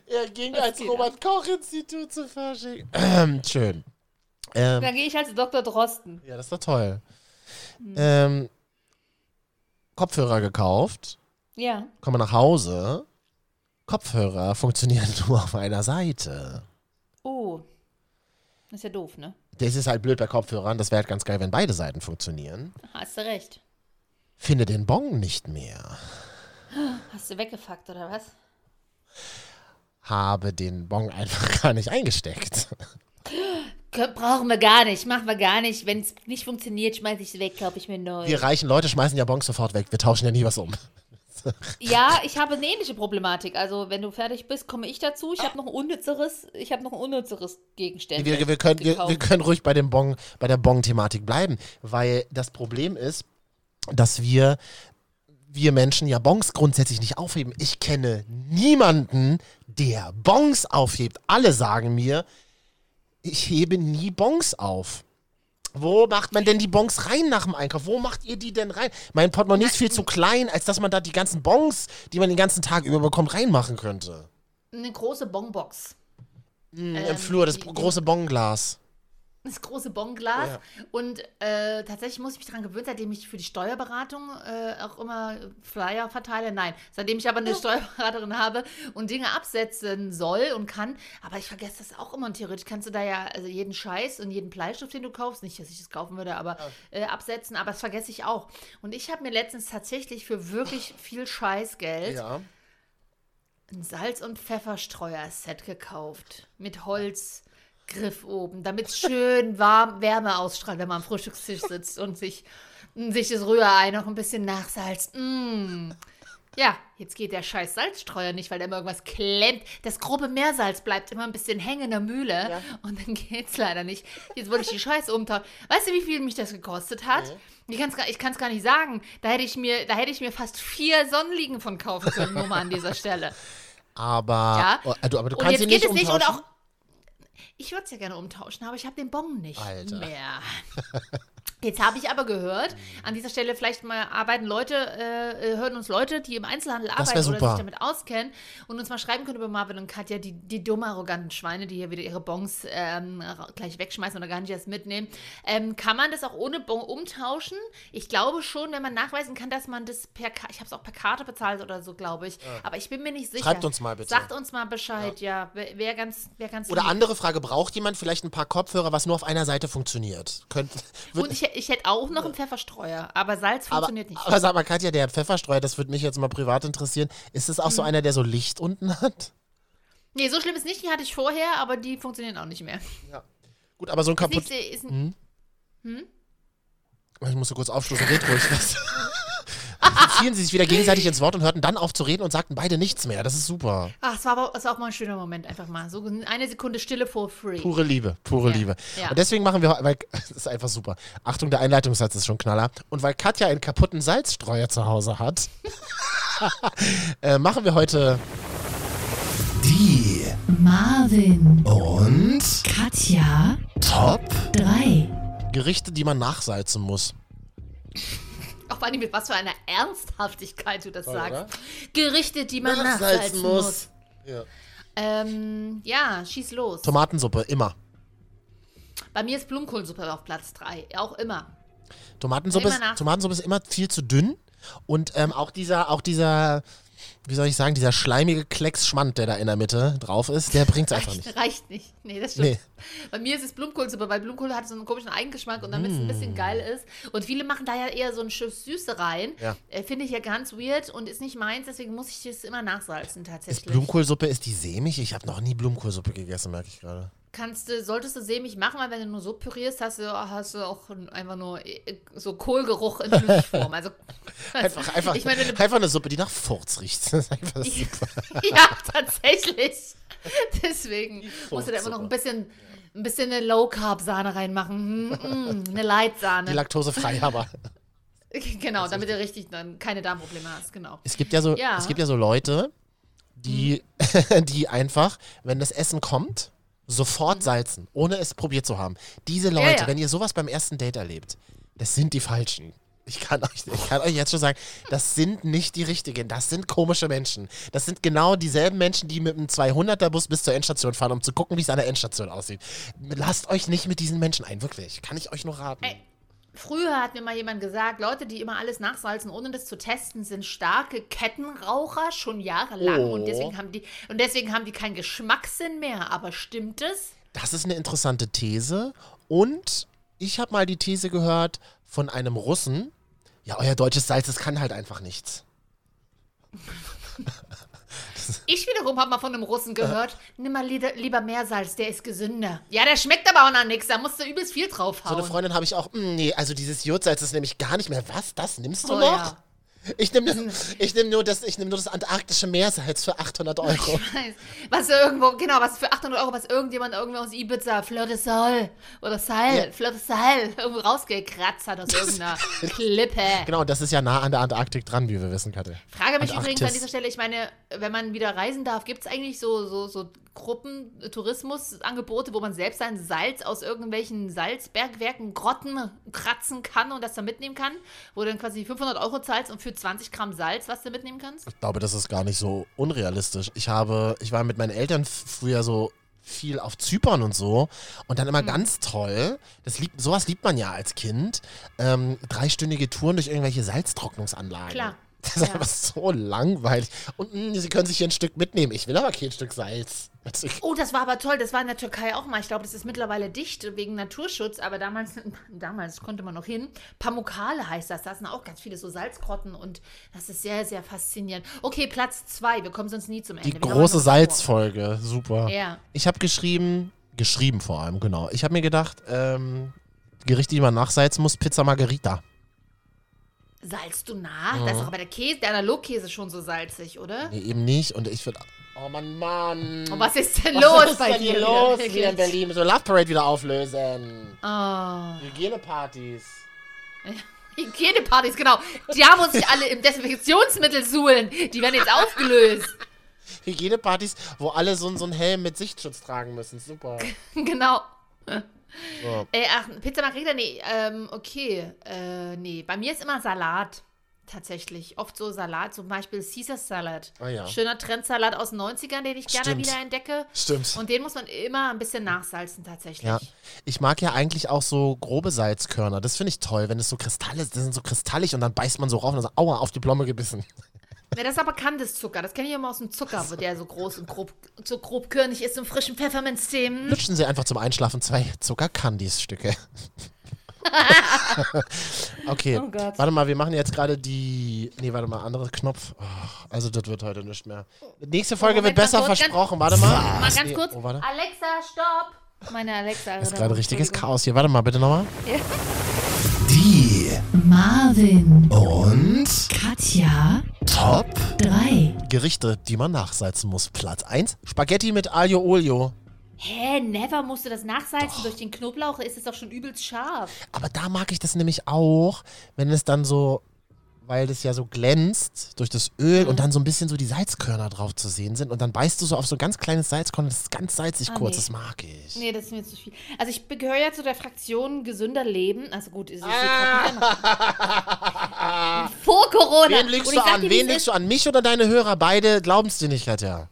er ging als Robert-Koch-Institut zu Fasching. Schön. Ähm, dann gehe ich als Dr. Drosten. ja, das ist doch toll. Ähm, Kopfhörer gekauft, Ja. komme nach Hause. Kopfhörer funktionieren nur auf einer Seite. Oh. Das ist ja doof, ne? Das ist halt blöd bei Kopfhörern. Das wäre halt ganz geil, wenn beide Seiten funktionieren. Hast du recht. Finde den Bong nicht mehr. Hast du weggefuckt, oder was? Habe den Bong einfach gar nicht eingesteckt. Brauchen wir gar nicht, machen wir gar nicht. Wenn es nicht funktioniert, schmeiß ich es weg, kaufe ich mir neu. Wir reichen Leute schmeißen ja Bongs sofort weg. Wir tauschen ja nie was um. Ja, ich habe eine ähnliche Problematik. Also, wenn du fertig bist, komme ich dazu. Ich habe noch ein unnützeres, ich habe noch ein unnützeres Gegenstand. Wir, wir, können, wir, wir können ruhig bei dem Bong, bei der Bong-Thematik bleiben, weil das Problem ist, dass wir, wir Menschen ja Bongs grundsätzlich nicht aufheben. Ich kenne niemanden, der Bongs aufhebt. Alle sagen mir, ich hebe nie Bongs auf. Wo macht man denn die Bongs rein nach dem Einkauf? Wo macht ihr die denn rein? Mein Portemonnaie ist viel zu klein, als dass man da die ganzen Bongs, die man den ganzen Tag über bekommt, reinmachen könnte. Eine große Bonbox. Im Ähm, Flur, das die- große Bonglas. Das große Bonglas. Ja. Und äh, tatsächlich muss ich mich daran gewöhnen, seitdem ich für die Steuerberatung äh, auch immer Flyer verteile. Nein, seitdem ich aber eine Steuerberaterin habe und Dinge absetzen soll und kann. Aber ich vergesse das auch immer. Und theoretisch kannst du da ja also jeden Scheiß und jeden Bleistift, den du kaufst, nicht, dass ich das kaufen würde, aber äh, absetzen. Aber das vergesse ich auch. Und ich habe mir letztens tatsächlich für wirklich viel Scheißgeld Ja. ein Salz- und Pfefferstreuer-Set gekauft. Mit Holzgriff oben, damit es schön warm Wärme ausstrahlt, wenn man am Frühstückstisch sitzt und sich, sich das Rührei noch ein bisschen nachsalzt. Mm. Ja, jetzt geht der scheiß Salzstreuer nicht, weil da immer irgendwas klemmt. Das grobe Meersalz bleibt immer ein bisschen hängen in der Mühle und dann geht's leider nicht. Jetzt wollte ich die Scheiße umtauschen. Weißt du, wie viel mich das gekostet hat? Ich kann es ich kann's gar nicht sagen. Da hätte ich mir, da hätte ich mir fast vier Sonnenliegen von kaufen können, nur mal an dieser Stelle. Aber, Ja. du, aber du Und kannst jetzt ihn geht nicht es nicht und umtauschen. auch. Ich würde es ja gerne umtauschen, aber ich habe den Bon nicht Alter. mehr. Jetzt habe ich aber gehört, an dieser Stelle vielleicht mal arbeiten Leute, äh, äh, hören uns Leute, die im Einzelhandel arbeiten oder sich damit auskennen und uns mal schreiben können über Marvin und Katja, die, die dumme, arroganten Schweine, die hier wieder ihre Bons ähm, gleich wegschmeißen oder gar nicht erst mitnehmen. Ähm, kann man das auch ohne Bon umtauschen? Ich glaube schon, wenn man nachweisen kann, dass man das per Ka- ich habe es auch per Karte bezahlt oder so, glaube ich. Aber ich bin mir nicht sicher. Schreibt uns mal bitte. Sagt uns mal Bescheid, ja. Wäre wär ganz, wär ganz Oder lieb. andere Frage, braucht jemand vielleicht ein paar Kopfhörer, was nur auf einer Seite funktioniert? Könnt, wird, ich, ich hätte auch noch einen Pfefferstreuer, aber Salz aber, funktioniert nicht. aber sag mal, Katja, der Pfefferstreuer, das würde mich jetzt mal privat interessieren. Ist es auch Hm. so einer, der so Licht unten hat? nee, so schlimm ist nicht, die hatte ich vorher, aber die funktionieren auch nicht mehr. Gut, aber so ein Ist kaputt. nicht, ist, Hm? Ich muss so kurz aufstoßen, red ruhig was. Dann ziehen sie sich wieder gegenseitig ins Wort und hörten dann auf zu reden und sagten beide nichts mehr. Das ist super. Ach, es war, aber, es war auch mal ein schöner Moment, einfach mal. So eine Sekunde Stille for free. Pure Liebe, pure Ja, Liebe. ja. Und deswegen machen wir, weil das ist einfach super. Achtung, der Einleitungssatz ist schon knaller. Und weil Katja einen kaputten Salzstreuer zu Hause hat, äh, machen wir heute die Marvin, und Katja, Top 3. Gerichte, die man nachsalzen muss. Auch vor allem mit was für einer Ernsthaftigkeit du das Toll, sagst. oder? Gerichte, die man Nachsalzen nachsalzen muss. muss. Ja. Ähm, ja, schieß los. Tomatensuppe, immer. Bei mir ist Blumenkohlsuppe auf Platz 3. Auch immer. Tomatensuppe Immer ist, Tomatensuppe ist immer viel zu dünn. Und ähm, auch dieser, auch dieser, wie soll ich sagen, dieser schleimige Klecks-Schmand, der da in der Mitte drauf ist, der bringt's einfach nicht. Reicht, reicht nicht. Nee, das stimmt. Nee. Bei mir ist es Blumenkohlsuppe, weil Blumenkohl hat so einen komischen Eigengeschmack und damit es ein Mm. bisschen geil ist. Und viele machen da ja eher so ein Schiff Süße rein. Ja. Äh, Finde ich ja ganz weird und ist nicht meins, deswegen muss ich das immer nachsalzen Ist tatsächlich. Blumenkohlsuppe, ist die sämig? Ich habe noch nie Blumenkohlsuppe gegessen, merke ich gerade. Kannst du, solltest du sämig machen, weil wenn du nur so pürierst, hast du, hast du auch einfach nur äh, so Kohlgeruch in Flüssigform. Also, Einfach, einfach, ich meine, eine einfach eine Suppe, die nach Furz riecht. Das ist einfach super. ja, tatsächlich. Deswegen musst du da immer noch ein bisschen, ein bisschen eine Low-Carb-Sahne reinmachen. Mm, mm, eine Die Light-Sahne. laktosefrei, aber Genau, damit du richtig dann keine Darmprobleme hast, genau. es gibt ja so, Ja. es gibt ja so Leute, die, die einfach, wenn das Essen kommt, sofort salzen, ohne es probiert zu haben. Diese Leute, Mhm. ja. wenn ihr sowas beim ersten Date erlebt, das sind die Falschen. Ich kann, euch, ich kann euch jetzt schon sagen, das sind nicht die richtigen, das sind komische Menschen. Das sind genau dieselben Menschen, die mit einem 200er-Bus bis zur Endstation fahren, um zu gucken, wie es an der Endstation aussieht. Lasst euch nicht mit diesen Menschen ein, wirklich. Kann ich euch nur raten. Ey. Früher hat mir mal jemand gesagt, Leute, die immer alles nachsalzen, ohne das zu testen, sind starke Kettenraucher schon jahrelang Oh. und deswegen haben die und deswegen haben die keinen Geschmackssinn mehr. Aber stimmt es? Das ist eine interessante These. Und ich habe mal die These gehört von einem Russen. Ja, euer deutsches Salz, das kann halt einfach nichts. Ich wiederum habe mal von einem Russen gehört, nimm mal lieder, lieber Meersalz, der ist gesünder. Ja, der schmeckt aber auch nach nichts, da musst du übelst viel So draufhauen. eine Freundin habe ich auch. "Mm, nee, also dieses Jodsalz ist nämlich gar nicht mehr. Was? Das nimmst du Oh, noch? ja. Ich nehme ich nehm nur, das- ich nehm nur das antarktische Meersalz für 800 Euro. Weiß. Was irgendwo, genau, was für 800 Euro, was irgendjemand irgendwo aus Ibiza, Fleur de Sol oder Sal, Ja. Fleur de Sal, irgendwo rausgekratzt hat aus irgendeiner Klippe. Genau, das ist ja nah an der Antarktik dran, wie wir wissen, Katja. Frage mich übrigens an Antarktis. dieser Stelle, ich meine, wenn man wieder reisen darf, gibt es eigentlich so, so, so Gruppen, äh, Tourismusangebote, wo man selbst sein Salz aus irgendwelchen Salzbergwerken, Grotten kratzen kann und das dann mitnehmen kann? Wo du dann quasi 500 Euro zahlst und für 20 Gramm Salz, was du mitnehmen kannst? Ich glaube, das ist gar nicht so unrealistisch. Ich habe, ich war mit meinen Eltern früher so viel auf Zypern und so und dann immer Hm. ganz toll, das liebt, sowas liebt man ja als Kind, ähm, dreistündige Touren durch irgendwelche Salztrocknungsanlagen. Klar. Das ist Ja. einfach so langweilig. Und mh, sie können sich hier ein Stück mitnehmen. Ich will aber kein Stück Salz. Oh, das war aber toll. Das war in der Türkei auch mal. Ich glaube, das ist mittlerweile dicht wegen Naturschutz, aber damals, damals konnte man noch hin. Pamukkale heißt das. Da sind auch ganz viele so Salzgrotten und das ist sehr, sehr faszinierend. Okay, Platz zwei. Wir kommen sonst nie zum Ende. Die Wir große Salzfolge. Super. Ja. Ich habe geschrieben, geschrieben vor allem, genau. Ich habe mir gedacht, ähm, Gerichte, die man nachsalzen muss, Pizza Margherita. Salzt du nach? Das ist doch aber der Käse, der Analogkäse schon so salzig, oder? Nee, eben nicht. Und ich würde. Oh Mann, Mann. Und was ist denn Was los ist bei denn dir? hier los hier in Berlin? So Love Parade wieder auflösen. Oh. Hygienepartys. Hygienepartys, genau. Da muss ich alle im Desinfektionsmittel suhlen. Die werden jetzt aufgelöst. Hygienepartys, wo alle so, so einen Helm mit Sichtschutz tragen müssen. Super. genau. So. Äh, ach, Pizza Margherita, nee, ähm, okay. Äh, nee, bei mir ist immer Salat. Tatsächlich. Oft so Salat, zum Beispiel Caesar Salad. Ah ja. Schöner Trendsalat aus den 90ern, den ich gerne Stimmt. wieder entdecke. Stimmt. Und den muss man immer ein bisschen nachsalzen, tatsächlich. Ja. Ich mag ja eigentlich auch so grobe Salzkörner. Das finde ich toll, wenn es so Kristalle das sind so kristallig und dann beißt man so rauf und dann so, aua, auf die Plomme gebissen. Ne, das ist aber Kandiszucker. Das kenne ich immer aus dem Zucker, wo der so groß und grob, so grobkörnig ist und frischen Pfefferminzthemen. Lutschen Sie einfach zum Einschlafen zwei Zuckerkandis-Stücke. okay, Oh Gott. warte mal, wir machen jetzt gerade die. Nee, warte mal, andere Knopf. Oh, also, das wird heute nicht mehr. Nächste Folge Moment, wird besser kurz, ganz- versprochen. Warte mal. Mal ganz Nee, kurz. Oh, warte. Alexa, stopp! Meine Alexa. Das ist gerade richtiges Chaos hier. Warte mal, bitte nochmal. Die Marvin, und Katja, Top 3. Gerichte, die man nachsalzen muss. Platz 1: Spaghetti mit Aglio Olio. Hä, never musst du das nachsalzen durch den Knoblauch, ist es doch schon übelst scharf. Aber da mag ich das nämlich auch, wenn es dann so, weil das ja so glänzt durch das Öl und dann so ein bisschen so die Salzkörner drauf zu sehen sind und dann beißt du so auf so ein ganz kleines Salzkorn, das ist ganz salzig Ah, kurz, nee. das mag ich. Nee, das ist mir zu viel. Also ich gehöre ja zu der Fraktion gesünder Leben. Also gut, ist es jetzt Vor Corona. Wen legst du an? Wen legst du an? Mich oder deine Hörer? Beide glauben es dir nicht, Katja.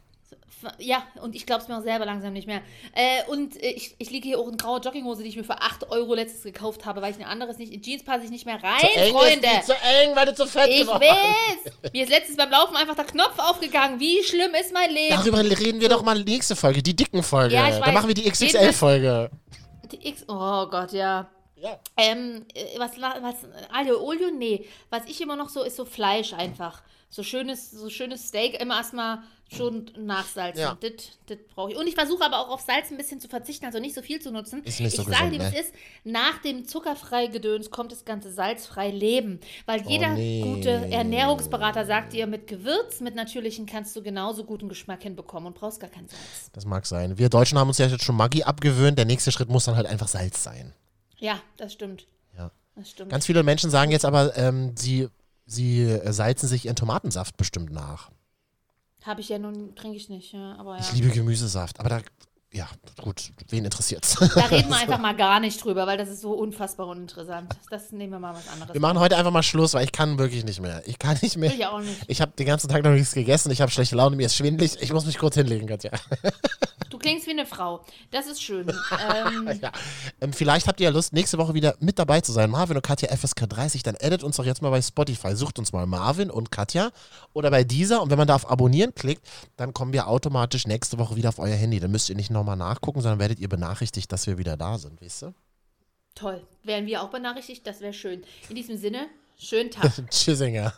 Ja, und ich glaube es mir auch selber langsam nicht mehr. Äh, und äh, ich, ich liege hier auch in grauer Jogginghose, die ich mir für 8 Euro letztes gekauft habe, weil ich ein anderes nicht. In Jeans passe ich nicht mehr rein, Zu eng Freunde. ist die, zu eng, weil du zu fett Ich geworden weiß. Mir ist letztens beim Laufen einfach der Knopf aufgegangen. Wie schlimm ist mein Leben? Darüber reden wir doch mal nächste Folge, die dicken Folge. Ja, ich da weiß. machen wir die XXL-Folge. Die X oh Gott, ja. Ja. Ähm, äh, was, was, Aglio Olio? Nee. Was ich immer noch so, ist so Fleisch einfach. So schönes, so schönes Steak immer erstmal schon nachsalzen. Ja. Das, das brauche ich. Und ich versuche aber auch auf Salz ein bisschen zu verzichten, also nicht so viel zu nutzen. Ist nicht so ich sage gesund, dir, was ne? ist, nach dem zuckerfrei Gedöns kommt das ganze salzfrei Leben. Weil jeder Oh, nee. gute Ernährungsberater sagt dir, mit Gewürz, mit natürlichen kannst du genauso guten Geschmack hinbekommen und brauchst gar kein Salz. Das mag sein. Wir Deutschen haben uns ja jetzt schon Maggi abgewöhnt. Der nächste Schritt muss dann halt einfach Salz sein. Ja, das stimmt. Ja. Das stimmt. Ganz viele Menschen sagen jetzt aber, ähm, sie, sie äh, salzen sich ihren Tomatensaft bestimmt nach. Habe ich ja nun, trinke ich nicht, ja, aber ja. Ich liebe Gemüsesaft, aber da, ja, gut, wen interessiert's? Da reden wir einfach mal gar nicht drüber, weil das ist so unfassbar uninteressant. Das nehmen wir mal was anderes. Wir machen heute einfach mal Schluss, weil ich kann wirklich nicht mehr. Ich kann nicht mehr. Ich auch nicht. Ich habe den ganzen Tag noch nichts gegessen, ich habe schlechte Laune, mir ist schwindelig. Ich muss mich kurz hinlegen, Katja. Du klingst wie eine Frau. Das ist schön. ähm, Ja. Ähm, vielleicht habt ihr ja Lust, nächste Woche wieder mit dabei zu sein. Marvin und Katja FSK 30. Dann edit uns doch jetzt mal bei Spotify. Sucht uns mal Marvin und Katja oder bei dieser. Und wenn man da auf Abonnieren klickt, dann kommen wir automatisch nächste Woche wieder auf euer Handy. Dann müsst ihr nicht nochmal nachgucken, sondern werdet ihr benachrichtigt, dass wir wieder da sind, wisst ihr? toll. Wären wir auch benachrichtigt? Das wäre schön. In diesem Sinne, schönen Tag. Tschüssinger.